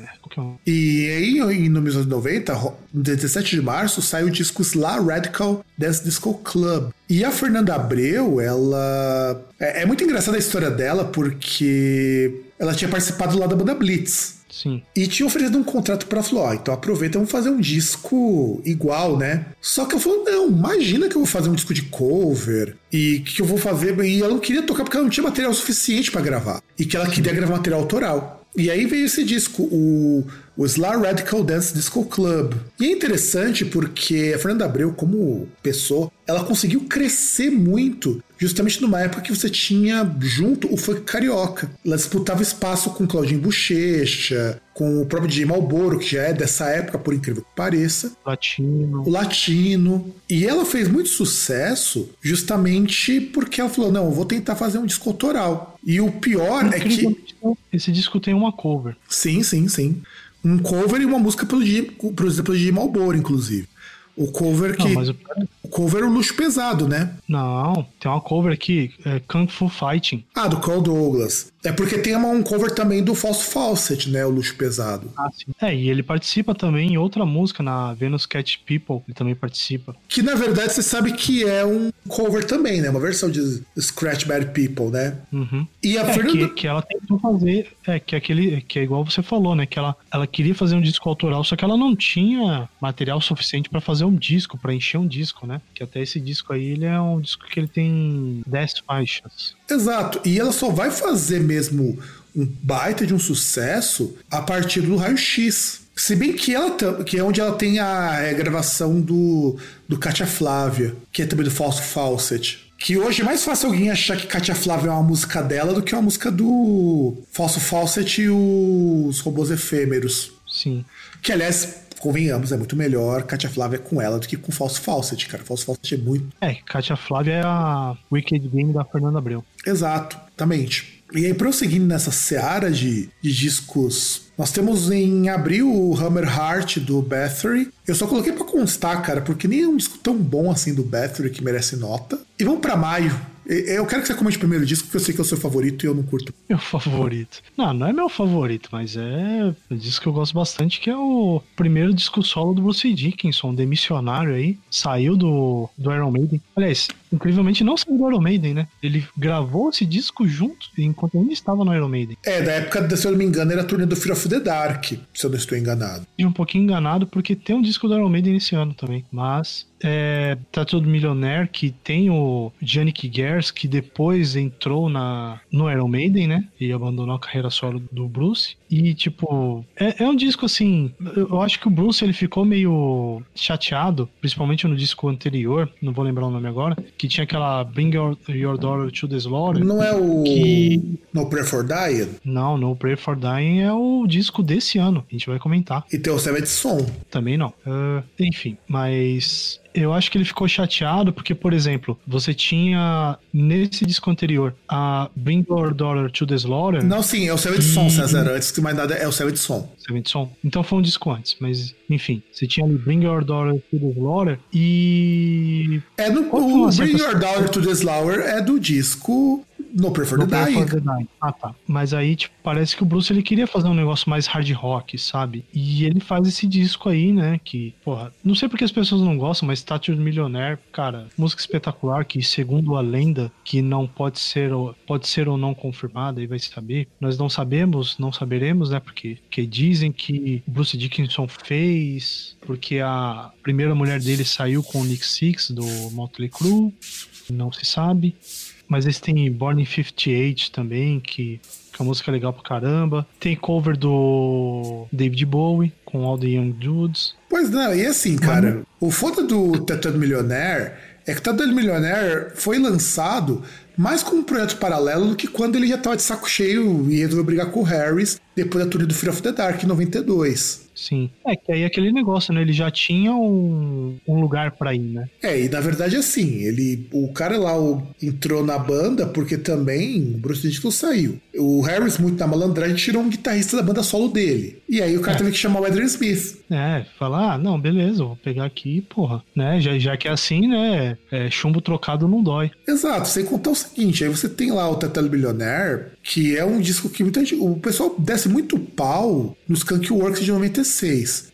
E aí, em 1990, 17 de março, saiu o disco Sla Radical Dance Disco Club. E a Fernanda Abreu, ela. É, é muito engraçada a história dela, porque ela tinha participado lá da banda Blitz. Sim. E tinha oferecido um contrato pra Flo, então aproveita, vamos fazer um disco igual, né? Só que ela falou: não, imagina que eu vou fazer um disco de cover e que eu vou fazer. E ela não queria tocar porque ela não tinha material suficiente para gravar. E que ela queria gravar material autoral. E aí veio esse disco, o, o Slar Radical Dance Disco Club. E é interessante porque a Fernanda Abreu, como pessoa, ela conseguiu crescer muito justamente numa época que você tinha junto o funk carioca. Ela disputava espaço com Claudinho Bochecha, com o próprio DJ Malboro, que já é dessa época, por incrível que pareça. Latino. O latino. E ela fez muito sucesso justamente porque ela falou: não, eu vou tentar fazer um disco autoral. E o pior é que. Esse disco tem uma cover. Sim, sim, sim. Um cover e uma música produzida pelo DJ Malboro, inclusive. O cover que. Não, mas o, o cover o luxo pesado, né? Não, tem uma cover aqui, é Kung Fu Fighting. Ah, do Carl Douglas. É porque tem uma- um cover também do Falso Fawcett, né? O luxo pesado. Ah, sim. É, e ele participa também em outra música, na Venus Cat People, ele também participa. Que na verdade você sabe que é um cover também, né? Uma versão de Scratch Bad People, né? Uhum. E a É, Fernanda. que, que ela tentou fazer, é, que aquele, que é igual você falou, né? Que ela, ela queria fazer um disco autoral, só que ela não tinha material suficiente pra fazer um disco, pra encher um disco, né? Que até esse disco aí, ele é um disco que ele tem 10 faixas. Exato. E ela só vai fazer mesmo um baita de um sucesso a partir do raio-x. Se bem que ela que é onde ela tem a é, gravação do, do Katia Flávia, que é também do Falso Fawcett. Que hoje é mais fácil alguém achar que Katia Flávia é uma música dela do que uma música do Falso Fawcett e os robôs efêmeros. Sim. Que, aliás, convenhamos, é muito melhor Katia Flávia com ela do que com Falso Fawcett, cara. Falso Fawcett é muito É, Katia Flávia é a Wicked Game da Fernanda Abreu. Exato, exatamente. E aí, prosseguindo nessa seara de, de discos, nós temos em abril o Hammer Heart do Bathory. Eu só coloquei pra constar, cara, porque nem é um disco tão bom assim do Bathory que merece nota. E vamos pra maio. Eu quero que você comente primeiro disco, porque eu sei que é o seu favorito e eu não curto. Meu favorito. Não, não é meu favorito, mas é um disco que eu gosto bastante, que é o primeiro disco solo do Bruce Dickinson, demissionário aí. Saiu do, do Iron Maiden. Aliás, incrivelmente não saiu do Iron Maiden, né? Ele gravou esse disco junto, enquanto ainda estava no Iron Maiden. É, da época, se eu não me engano, era a turnê do Fear of the Dark, se eu não estou enganado. E um pouquinho enganado, porque tem um disco do Iron Maiden esse ano também. Mas é, Tattooed Millionaire, que tem o Yannick Gers, que depois entrou na, no Iron Maiden, né? E abandonou a carreira solo do Bruce. E, tipo, é, é um disco assim. Eu, acho que o Bruce ele ficou meio chateado, principalmente no disco anterior, não vou lembrar o nome agora, que tinha aquela Bring Your, Your Daughter to the Slaughter. Não é o Que- No Prayer for Dying? Não, No Pray for Dying é o disco desse ano. A gente vai comentar. E tem o Seventh Son. Também não. Ah, enfim, mas eu acho que ele ficou chateado porque, por exemplo, você tinha nesse disco anterior a Bring Your Daughter to the Slaughter. Não, sim, é o Seventh Son, César. Antes que mais nada, é o Seventh Son. Seventh Son. Então foi um disco antes, mas enfim, você tinha ali Bring Your Daughter to the Slaughter e. É no, o Bring? Your Daughter to the Slaughter é do disco No Prayer for No the Dying. the Dying. Ah, tá. Mas aí, tipo, parece que o Bruce ele queria fazer um negócio mais hard rock, sabe? E ele faz esse disco aí, né? Que, porra, não sei porque as pessoas não gostam, mas Tattooed Millionaire, cara, música espetacular que, segundo a lenda, que não pode ser, ou- pode ser ou não confirmada, aí vai se saber. Nós não sabemos, não saberemos, né? Porque, porque dizem que Bruce Dickinson fez, porque a primeira mulher dele saiu com o Nick Six do Motley Crue, não se sabe. Mas eles têm Born in 58 também, que, que é uma música legal pra caramba. Tem cover do David Bowie com All the Young Dudes. Pois não, e assim, cara, o foda do Tattooed Millionaire é que Tattooed Millionaire foi lançado mais como um projeto paralelo do que quando ele já tava de saco cheio e resolveu brigar com o Harris depois da turnê do Fear of the Dark em 92. Sim. É que aí é aquele negócio, né? Ele já tinha um, um lugar pra ir, né? É, e na verdade assim, ele, o cara lá o- entrou na banda porque também o Bruce Dickinson saiu. O Harris, muito na malandragem, tirou um guitarrista da banda solo dele. E aí o cara É. teve que chamar o Adrian Smith. É, falar, ah, não, beleza, vou pegar aqui, porra. Né? Já, já que é assim, né? É, chumbo trocado não dói. Exato, sem contar o seguinte, aí você tem lá o Tetel Billionaire, que é um disco que muita gente, o pessoal desce muito pau no Skunk Works de 96,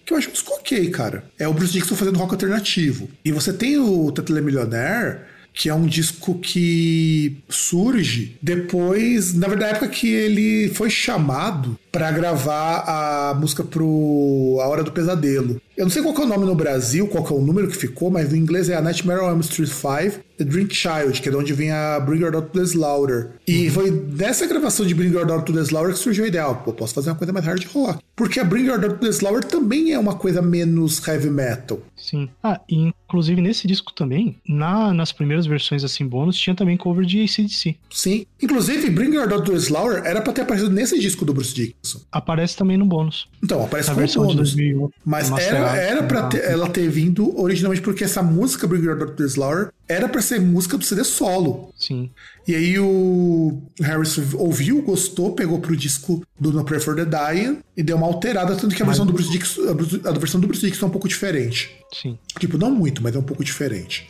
que eu acho um disco ok, cara. É o Bruce Dixon fazendo rock alternativo. E você tem o Tetel Millionaire, que é um disco que surge depois, na verdade, época que ele foi chamado pra gravar a música pro A Hora do Pesadelo. Eu não sei qual é o nome no Brasil, qual que é o número que ficou, mas no inglês é a Nightmare on Elm Street 5, The Drink Child, que é de onde vem a Bring Your Daughter to the Slaughter. E foi nessa gravação de Bring Your Daughter to the Slaughter que surgiu a ideia, ó, pô, posso fazer uma coisa mais hard rock. Porque a Bring Your Daughter to the Slaughter também é uma coisa menos heavy metal. Sim. Ah, e inclusive nesse disco também, na, nas primeiras versões assim, bônus, tinha também cover de ACDC. Sim. Inclusive, Bring Your Daughter to the Slaughter era pra ter aparecido nesse disco do Bruce Dickinson. Aparece também no bônus. Então, aparece Na como bônus. 2001. Mas era, era pra né? ter- ela ter vindo originalmente porque essa música, Bring Your Daughter to the Slaughter, era pra ser música do CD solo. Sim. E aí o Harrison ouviu, gostou, pegou pro disco do No Prayer for the Dying e deu uma alterada, tanto que a Mas- versão do Bruce Dickinson, a, versão do Bruce Dickinson é um pouco diferente. Sim. Tipo, não muito, mas é um pouco diferente.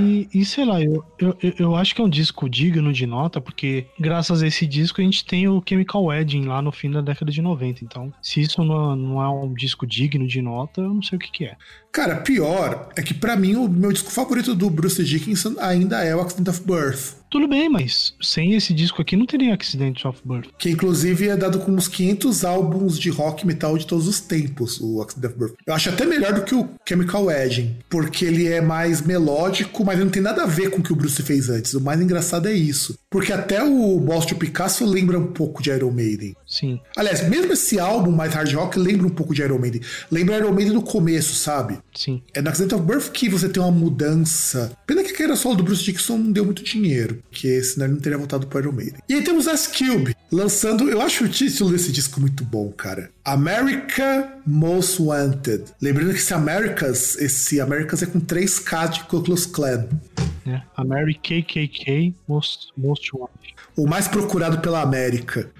E, e, sei lá, eu, eu, eu acho que é um disco digno de nota, porque graças a esse disco a gente tem o Chemical Wedding lá no fim da década de 90. Então, se isso não, não é um disco digno de nota, eu não sei o que, que é. Cara, pior é que para mim o meu disco favorito do Bruce Dickinson ainda é o Accident of Birth. Tudo bem, mas sem esse disco aqui não teria Accident of Birth. Que inclusive é dado com uns 500 álbuns de rock metal de todos os tempos, o Accident of Birth. Eu acho até melhor do que o Chemical Wedding, porque ele é mais melódico, mas não tem nada a ver com o que o Bruce fez antes. O mais engraçado é isso. Porque até o Boston Picasso lembra um pouco de Iron Maiden. Sim. Aliás, mesmo esse álbum mais hard rock lembra um pouco de Iron Maiden. Lembra Iron Maiden no começo, sabe? Sim. É no Accident of Birth que você tem uma mudança. Pena que a carreira solo do Bruce Dickinson não deu muito dinheiro, porque senão ele não teria voltado pro Iron Maiden. E aí temos As Cube, lançando. Eu acho o título desse disco muito bom, cara. America Most Wanted. Lembrando que esse Americas, esse Americas é com 3K de Ku Klux Klan. É, America KKK Most, Most Wanted. O mais procurado pela América.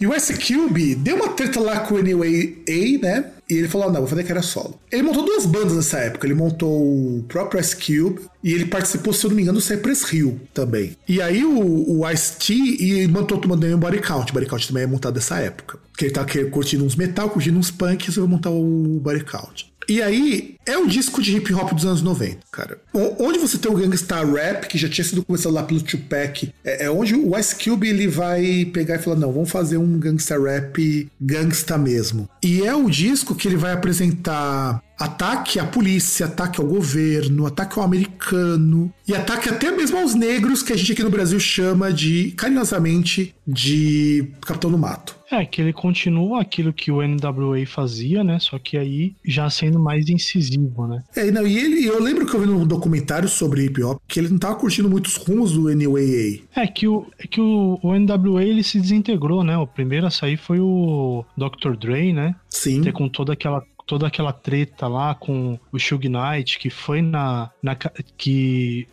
E o S-Cube deu uma treta lá com o Anyway A, né? E ele falou: não, vou fazer que era solo. Ele montou duas bandas nessa época. Ele montou o próprio S-Cube e ele participou, se eu não me engano, do Cypress Hill também. E aí o, o Ice-T e montou também o Body Count. O Body Count também é montado nessa época. Porque ele tá curtindo uns metal, curtindo uns punk, e resolveu montar o Body Count. E aí, é um disco de hip hop dos anos 90, cara. Onde você tem o Gangsta Rap, que já tinha sido começado lá pelo Tupac, é, é onde o Ice Cube ele vai pegar e falar: não, vamos fazer um Gangsta Rap gangsta mesmo. E é o disco que ele vai apresentar ataque à polícia, ataque ao governo, ataque ao americano e ataque até mesmo aos negros, que a gente aqui no Brasil chama de, carinhosamente, de Capitão do Mato. É, que ele continua aquilo que o NWA fazia, né? Só que aí já sendo mais incisivo, né? É, não, e ele, eu lembro que eu vi num documentário sobre hip hop que ele não tava curtindo muitos rumos do NWA. É que o, é que o, o NWA ele se desintegrou, né? O primeiro a sair foi o Dr. Dre, né? Sim. Ter com toda aquela toda aquela treta lá com o Shug Knight, que foi na, na. que.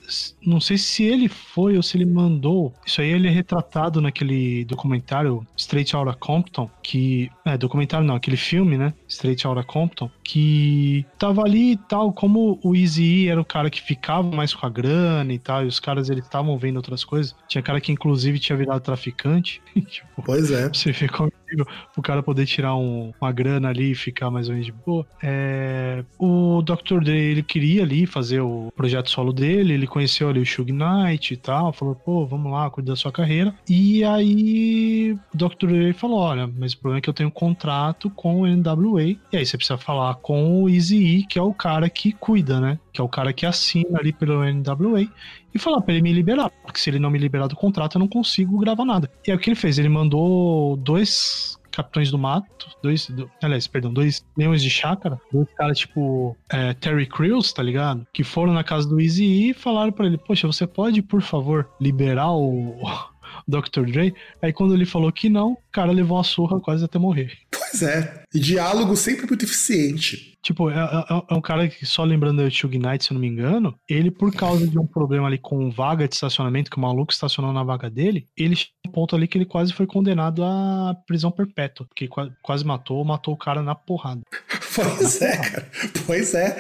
Não sei se ele foi ou se ele mandou. Isso aí ele é retratado naquele documentário Straight Outta Compton, que. É, documentário não, aquele filme, né? Straight Outta Compton, que tava ali e tal, como o Easy E era o cara que ficava mais com a grana e tal, e os caras eles estavam vendo outras coisas. Tinha cara que inclusive tinha virado traficante. tipo, pois é. Você vê como o cara poder tirar um, uma grana ali e ficar mais ou menos de boa. É, o Dr. Dre, ele queria ali fazer o projeto solo dele, ele conheceu ali o Shug Knight e tal, falou, pô, vamos lá, cuida da sua carreira. E aí o Dr. Dre falou, olha, mas o problema é que eu tenho um contrato com o NWA, e aí você precisa falar com o Easy E, que é o cara que cuida, né? Que é o cara que assina ali pelo NWA, e falar pra ele me liberar, porque se ele não me liberar do contrato, eu não consigo gravar nada. E aí o que ele fez? Ele mandou dois Capitães do Mato, dois, do, aliás, perdão, dois leões de chácara, dois caras tipo é, Terry Crews, tá ligado? Que foram na casa do Easy e falaram para ele, poxa, você pode, por favor, liberar o Dr. Dre? Aí quando ele falou que não, o cara levou uma surra quase até morrer. Pois é, e diálogo sempre muito eficiente. Tipo, é, é, é, um cara que, só lembrando do Shug Knight, se eu não me engano, ele, por causa de um problema ali com vaga de estacionamento, que o maluco estacionou na vaga dele, ele chegou um ponto ali que ele quase foi condenado à prisão perpétua, porque quase matou, matou o cara na porrada. Pois na é, porrada. cara. Pois é.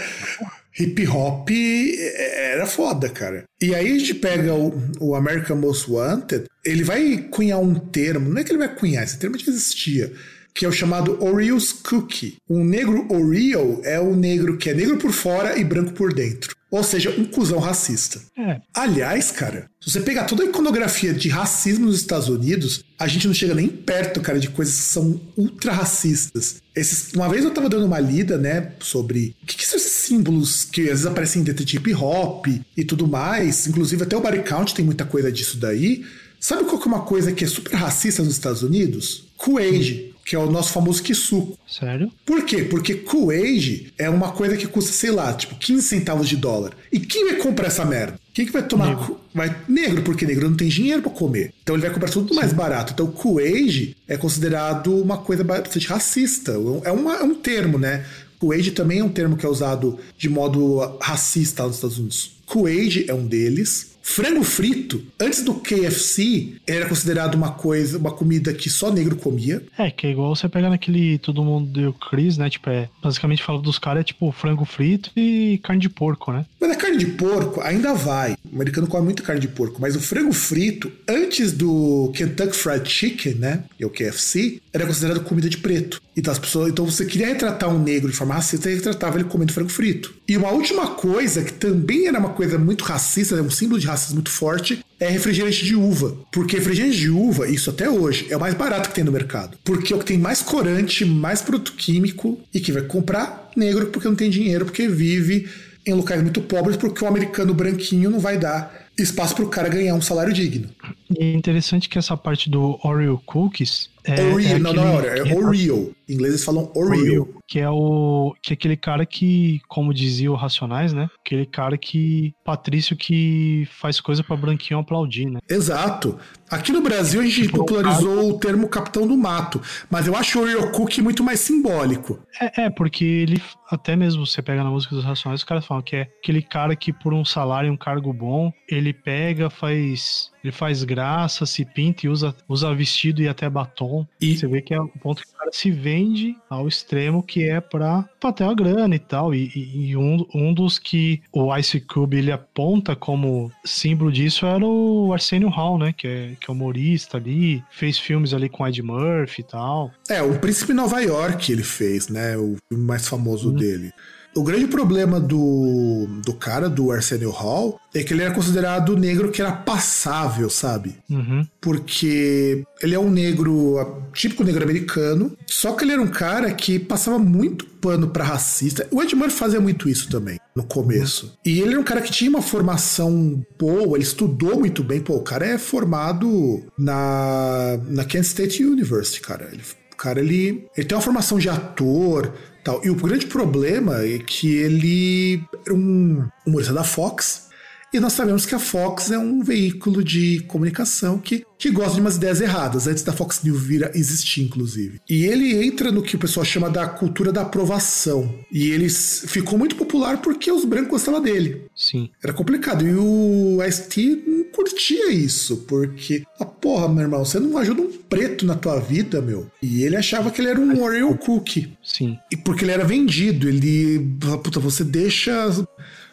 Hip hop era foda, cara. E aí a gente pega o, o American Most Wanted, ele vai cunhar um termo, não é que ele vai cunhar, esse termo já existia que é o chamado Oreo's Cookie. Um negro Oreo é o negro que é negro por fora e branco por dentro. Ou seja, um cuzão racista. É. Aliás, cara, se você pegar toda a iconografia de racismo nos Estados Unidos, a gente não chega nem perto, cara, de coisas que são ultra racistas. Esses, uma vez eu tava dando uma lida, né, sobre o que, que são esses símbolos que às vezes aparecem dentro de hip hop e tudo mais. Inclusive, até o Body Count tem muita coisa disso daí. Sabe qual que é uma coisa que é super racista nos Estados Unidos? Kool-Aid que é o nosso famoso Kisu. Sério? Por quê? Porque Kool-Aid é uma coisa que custa, sei lá, tipo 15 centavos de dólar. E quem vai comprar essa merda? Quem que vai tomar? Negro. Vai negro, porque negro não tem dinheiro para comer. Então ele vai comprar tudo Sim. mais barato. Então Kool-Aid é considerado uma coisa bastante racista. É, uma, é um termo, né? Kool-Aid também é um termo que é usado de modo racista nos Estados Unidos. Kool-Aid é um deles. Frango frito, antes do KFC, era considerado uma coisa, uma comida que só negro comia. É, que é igual você pegar naquele Todo Mundo deu Chris, né? Tipo, é, basicamente fala dos caras, é tipo frango frito e carne de porco, né? Mas a carne de porco ainda vai. O americano come muito carne de porco, mas o frango frito, antes do Kentucky Fried Chicken, né? E o KFC, era considerado comida de preto. Então as pessoas, então você queria retratar um negro de forma racista e retratava ele comendo frango frito. E uma última coisa que também era uma coisa muito racista, né, um símbolo de racismo muito forte, é refrigerante de uva. Porque refrigerante de uva, isso até hoje, é o mais barato que tem no mercado. Porque é o que tem mais corante, mais produto químico e que vai comprar negro porque não tem dinheiro, porque vive em locais muito pobres, porque o americano branquinho não vai dar espaço para o cara ganhar um salário digno. E é interessante que essa parte do Oreo Cookies. É, Oreo, é não, não é Oreo, é Oreo. Em inglês eles falam Oreo. Que é o. Que é aquele cara que, como dizia o Racionais, né? Aquele cara que. Patrício que faz coisa para branquinho aplaudir, né? Exato. Aqui no Brasil a gente tipo, popularizou o termo Capitão do Mato, mas eu acho o Oreo Cookie muito mais simbólico. É, é, porque ele, até mesmo você pega na música dos Racionais, os caras falam que é aquele cara que por um salário e um cargo bom, ele pega, faz ele faz graça, se pinta e usa, usa vestido e até batom. E você vê que é o ponto que o cara se vende ao extremo que é pra, pra ter uma grana e tal. E, e, e, um, um dos que o Ice Cube ele aponta como símbolo disso era o Arsenio Hall, né? Que é, que é humorista ali, fez filmes ali com Ed Murphy e tal. É, o Príncipe Nova York ele fez, né? O filme mais famoso hum. dele. O grande problema do, do cara, do Arsenio Hall, é que ele era considerado negro que era passável, sabe? Uhum. Porque ele é um negro, típico negro americano, só que ele era um cara que passava muito pano para racista. O Ed Murphy fazia muito isso também, no começo. Uhum. E ele era um cara que tinha uma formação boa, ele estudou muito bem. Pô, o cara é formado na, na Kent State University, cara. Ele, o cara, ele, ele tem uma formação de ator, Tal. E o grande problema é que ele era um humorista da Fox, e nós sabemos que a Fox é um veículo de comunicação que, que gosta de umas ideias erradas, antes da Fox News vir a existir, inclusive. E ele entra no que o pessoal chama da cultura da aprovação. E ele ficou muito popular porque os brancos gostavam dele. Sim. Era complicado. E o Ice-T não curtia isso, porque, ah, porra, meu irmão, você não ajuda um preto na tua vida, meu. E ele achava que ele era um Oreo Cookie. Sim. E porque ele era vendido, ele. Puta, você deixa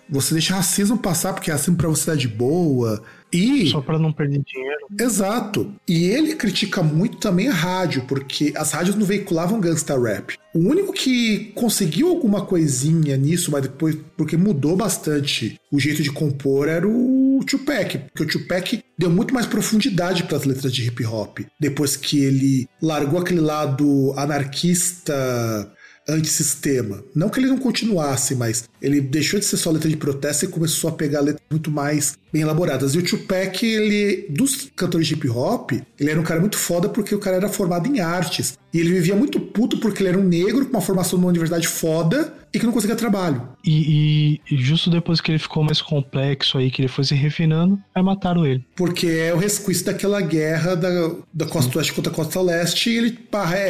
você deixa racismo passar porque racismo pra você tá de boa. E. Só para não perder dinheiro. Exato. E ele critica muito também a rádio, porque as rádios não veiculavam gangsta rap. O único que conseguiu alguma coisinha nisso, mas depois, porque mudou bastante o jeito de compor, era o Tupac. Porque o Tupac deu muito mais profundidade para as letras de hip hop. Depois que ele largou aquele lado anarquista antissistema. Não que ele não continuasse, mas ele deixou de ser só letra de protesto e começou a pegar letras muito mais bem elaboradas. E o Tupac, ele, dos cantores de hip hop, ele era um cara muito foda porque o cara era formado em artes. E ele vivia muito puto porque ele era um negro com uma formação numa universidade foda e que não conseguia trabalho. E, e, justo depois que ele ficou mais complexo aí, que ele foi se refinando, aí mataram ele. Porque é o resquício daquela guerra da, da costa oeste contra a costa leste e ele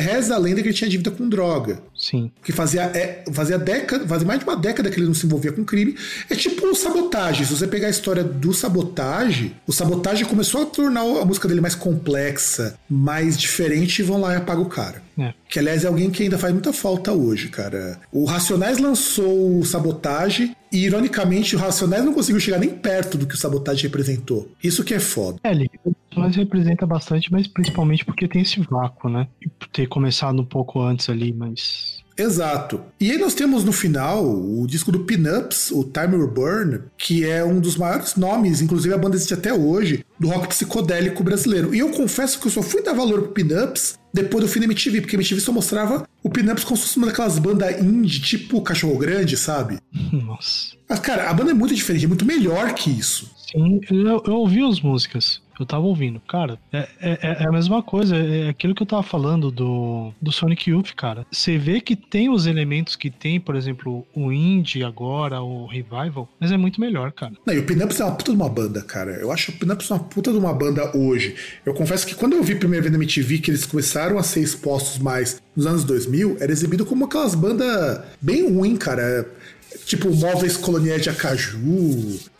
reza a lenda que ele tinha dívida com droga. Sim. Que fazia, é, fazia década, fazia mais de uma década que ele não se envolvia com crime. É tipo sabotagem. Se você pegar a história do sabotagem, o sabotagem começou a tornar a música dele mais complexa, mais diferente e vão lá e apagam o cara. É. Que, aliás, é alguém que ainda faz muita falta hoje, cara. O Racionais lançou o Sabotagem e, ironicamente, o Racionais não conseguiu chegar nem perto do que o Sabotagem representou. Isso que é foda. É, ele Racionais representa bastante, mas principalmente porque tem esse vácuo, né? E ter começado um pouco antes ali, mas Exato. E aí nós temos no final o disco do Pinups, o Time Burn, que é um dos maiores nomes, inclusive a banda existe até hoje, do rock psicodélico brasileiro. E eu confesso que eu só fui dar valor pro Pinups depois do fim da MTV, porque a MTV só mostrava o Pinups como se fosse uma daquelas bandas indie, tipo Cachorro Grande, sabe? Nossa. Mas, cara, a banda é muito diferente, é muito melhor que isso. Sim, eu, eu ouvi as músicas. Eu tava ouvindo. Cara, é, é, é, a mesma coisa. É aquilo que eu tava falando do, do Sonic Youth, cara. Você vê que tem os elementos que tem, por exemplo, o Indie agora, o Revival, mas é muito melhor, cara. Não, e o Pinups é uma puta de uma banda, cara. Eu acho o Pinups uma puta de uma banda hoje. Eu confesso que quando eu vi a primeira vez na MTV que eles começaram a ser expostos mais nos anos 2000, era exibido como aquelas bandas bem ruim, cara tipo móveis coloniais de Acaju.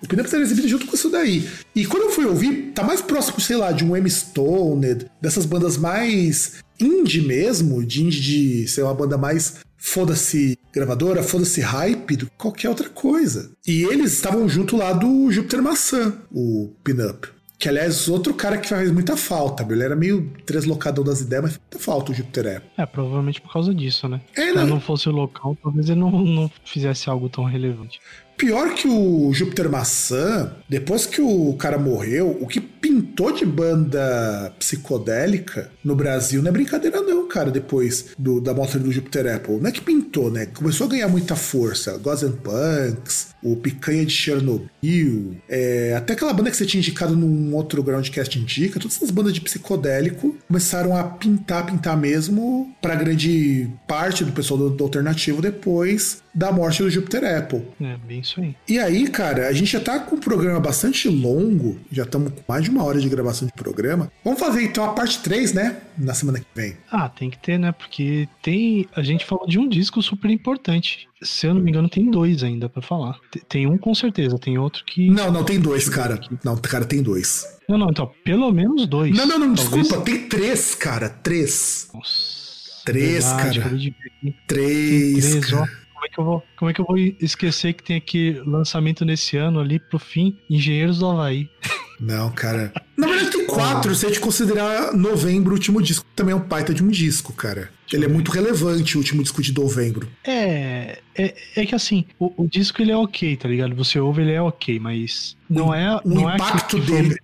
O Pinups era exibido junto com isso daí. E quando eu fui ouvir, tá mais próximo, sei lá, de um M. Stoned, dessas bandas mais indie mesmo, de indie de ser uma banda mais foda-se gravadora, foda-se hype do que qualquer outra coisa. E eles estavam junto lá do Júpiter Maçã, o Pinup. Que, aliás, outro cara que faz muita falta. Ele era meio deslocador das ideias, mas muita falta o Júpiter é. É, provavelmente por causa disso, né? É, Se né? não fosse o local, talvez ele não, não fizesse algo tão relevante. Pior que o Júpiter Maçã, depois que o cara morreu, o que pintou de banda psicodélica no Brasil não é brincadeira não, cara, depois do- da morte do Júpiter Apple. Não é que pintou, né? Começou a ganhar muita força. Gozen Punks, o Picanha de Chernobyl, é, até aquela banda que você tinha indicado num outro Groundcast Indica, todas essas bandas de psicodélico começaram a pintar, pintar mesmo pra grande parte do pessoal do, do alternativo depois da morte do Júpiter Apple. É, bem isso aí. E aí, cara, a gente já tá com um programa bastante longo, já estamos com mais de uma hora de gravação de programa. Vamos fazer então a parte 3, né? Na semana que vem. Ah, tem que ter, né? Porque tem. A gente falou de um disco super importante. Se eu não me engano, tem dois ainda pra falar. Te- Tem um com certeza, tem outro que. Não, não, tem dois, cara. Não, cara, tem dois. Não, não, então, pelo menos dois. Não, não, não, Talvez- desculpa, tem três, cara. Três. Nossa, Três, verdade, cara. Três, Três, ó. Como é, que eu vou, como é que eu vou esquecer que tem aqui lançamento nesse ano ali pro fim, Engenheiros do Havaí. Não, cara. Na verdade, tem quatro, se a gente considerar novembro o último disco. Também é um baita de um disco, cara. Ele é muito relevante, o último disco de novembro. É, é, é que assim, o, o disco ele é ok, tá ligado? Você ouve, ele é ok, mas não é, o não é impacto o dele-.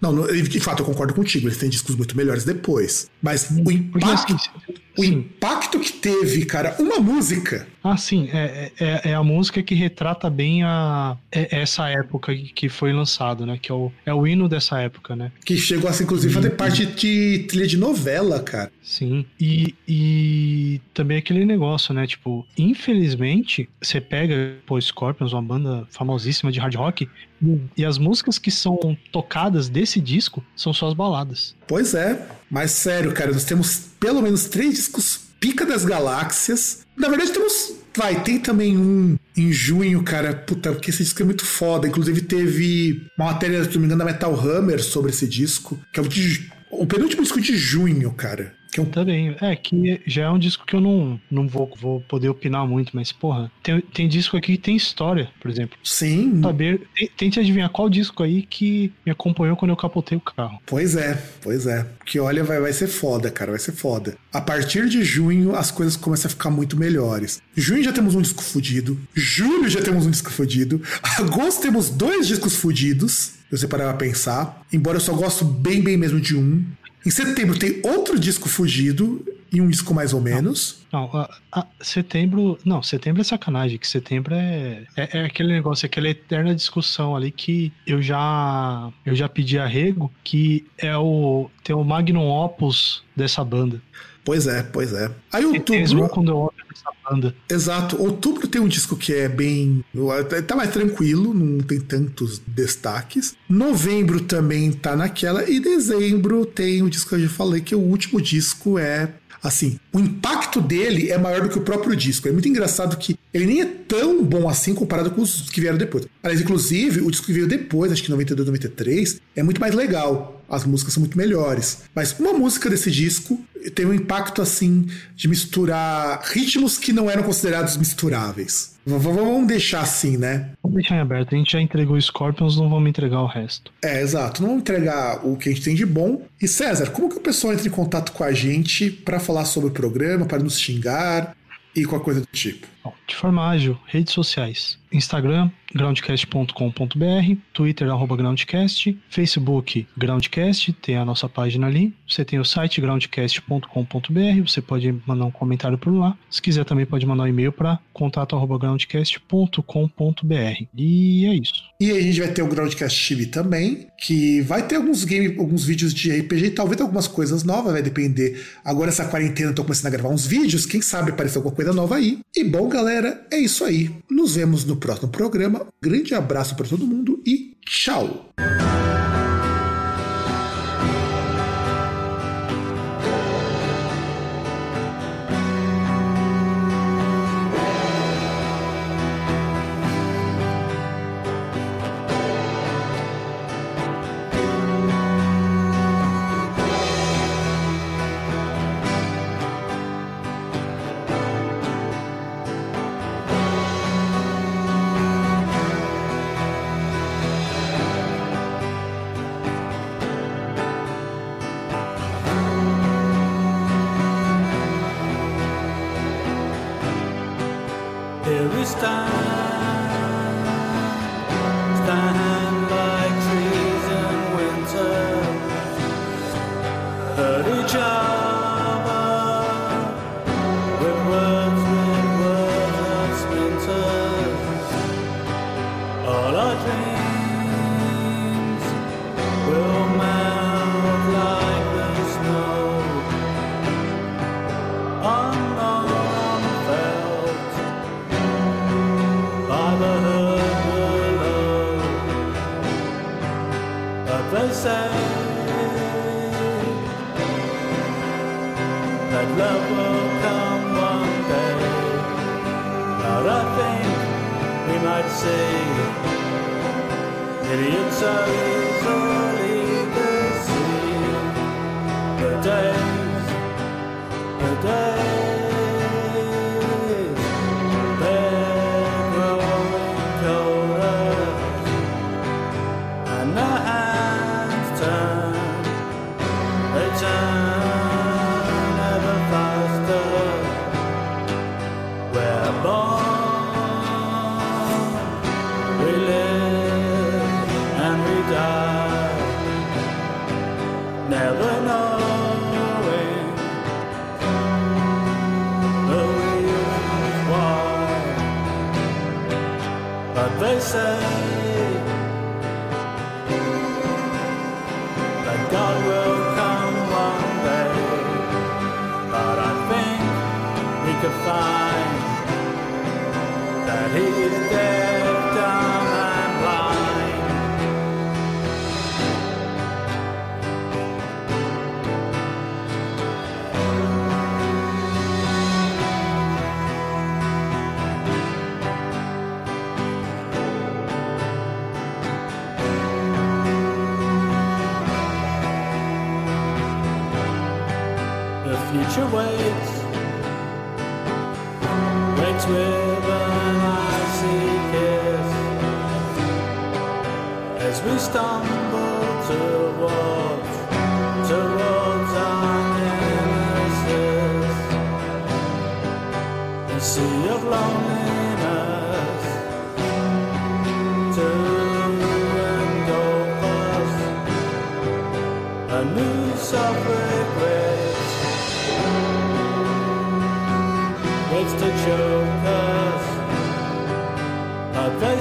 Não, não, de fato, eu concordo contigo. Eles têm discos muito melhores depois. Mas o impacto, assim, o sim. impacto que teve, cara, uma música. Ah, sim, é, é, é a música que retrata bem a, é- essa época que foi lançado, né? Que é o, é o hino dessa época, né? Que chegou a ser, inclusive, fazer parte de trilha de novela, cara. Sim. E, e também aquele negócio, né? Tipo, infelizmente, você pega, pô, Scorpions, uma banda famosíssima de hard rock, e, e as músicas que são tocadas desse disco são só as baladas. Pois é. Mas sério, cara, nós temos pelo menos três discos pica das galáxias. Na verdade, temos. Vai, tem também um em junho, cara. Puta, porque esse disco é muito foda. Inclusive, teve uma matéria, se não me engano, da Metal Hammer sobre esse disco. Que é o, de, o penúltimo disco de junho, cara. Que um Também, é, que já é um disco que eu não, não vou, vou poder opinar muito, mas, porra, tem, tem disco aqui que tem história, por exemplo. Sim, Saber, te- tente adivinhar qual disco aí que me acompanhou quando eu capotei o carro. Pois é, pois é. Que olha, vai, vai ser foda, cara, vai ser foda. A partir de junho, as coisas começam a ficar muito melhores. Junho já temos um disco fudido. Julho já temos um disco fudido. Agosto temos dois discos fudidos. Se você parar pra pensar. Embora eu só gosto bem, bem mesmo de um. Em setembro tem outro disco fudido e um disco mais ou menos. Não, a- a- setembro. Não, setembro é sacanagem, que setembro é, é, é aquele negócio, aquela eterna discussão ali que eu já eu já pedi arrego, que é o. Tem o Magnum Opus dessa banda. Pois é, pois é. Aí Eles vão outubro. quando eu olho essa banda. Exato. Outubro tem um disco que é bem. Tá mais tranquilo, não tem tantos destaques. Novembro também tá naquela. E dezembro tem o disco que eu já falei, que o último disco é. Assim, o impacto dele é maior do que o próprio disco. É muito engraçado que ele nem é tão bom assim comparado com os que vieram depois. Aliás, inclusive, o disco que veio depois, acho que 92, 93, é muito mais legal. As músicas são muito melhores. Mas uma música desse disco tem um impacto assim de misturar ritmos que não eram considerados misturáveis. V- Vamos deixar assim, né? Vamos deixar em aberto. A gente já entregou Scorpions, não vamos entregar o resto. É, exato. Não vamos entregar o que a gente tem de bom. E César, como que o pessoal entra em contato com a gente para falar sobre o programa, para nos xingar e qualquer coisa do tipo? De forma ágil, redes sociais. Instagram, groundcast.com.br, Twitter, arroba groundcast, Facebook, groundcast, tem a nossa página ali. Você tem o site groundcast.com.br, você pode mandar um comentário por lá. Se quiser também pode mandar um e-mail para contato arroba groundcast.com.br. E é isso. E a gente vai ter o Groundcast TV também, que vai ter alguns game, alguns vídeos de RPG talvez algumas coisas novas, vai depender. Agora essa quarentena eu tô começando a gravar uns vídeos, quem sabe aparecer alguma coisa nova aí. E bom, galera, é isso aí. Nos vemos no próximo programa. Grande abraço para todo mundo e tchau. Idiots are easily deceived. The days,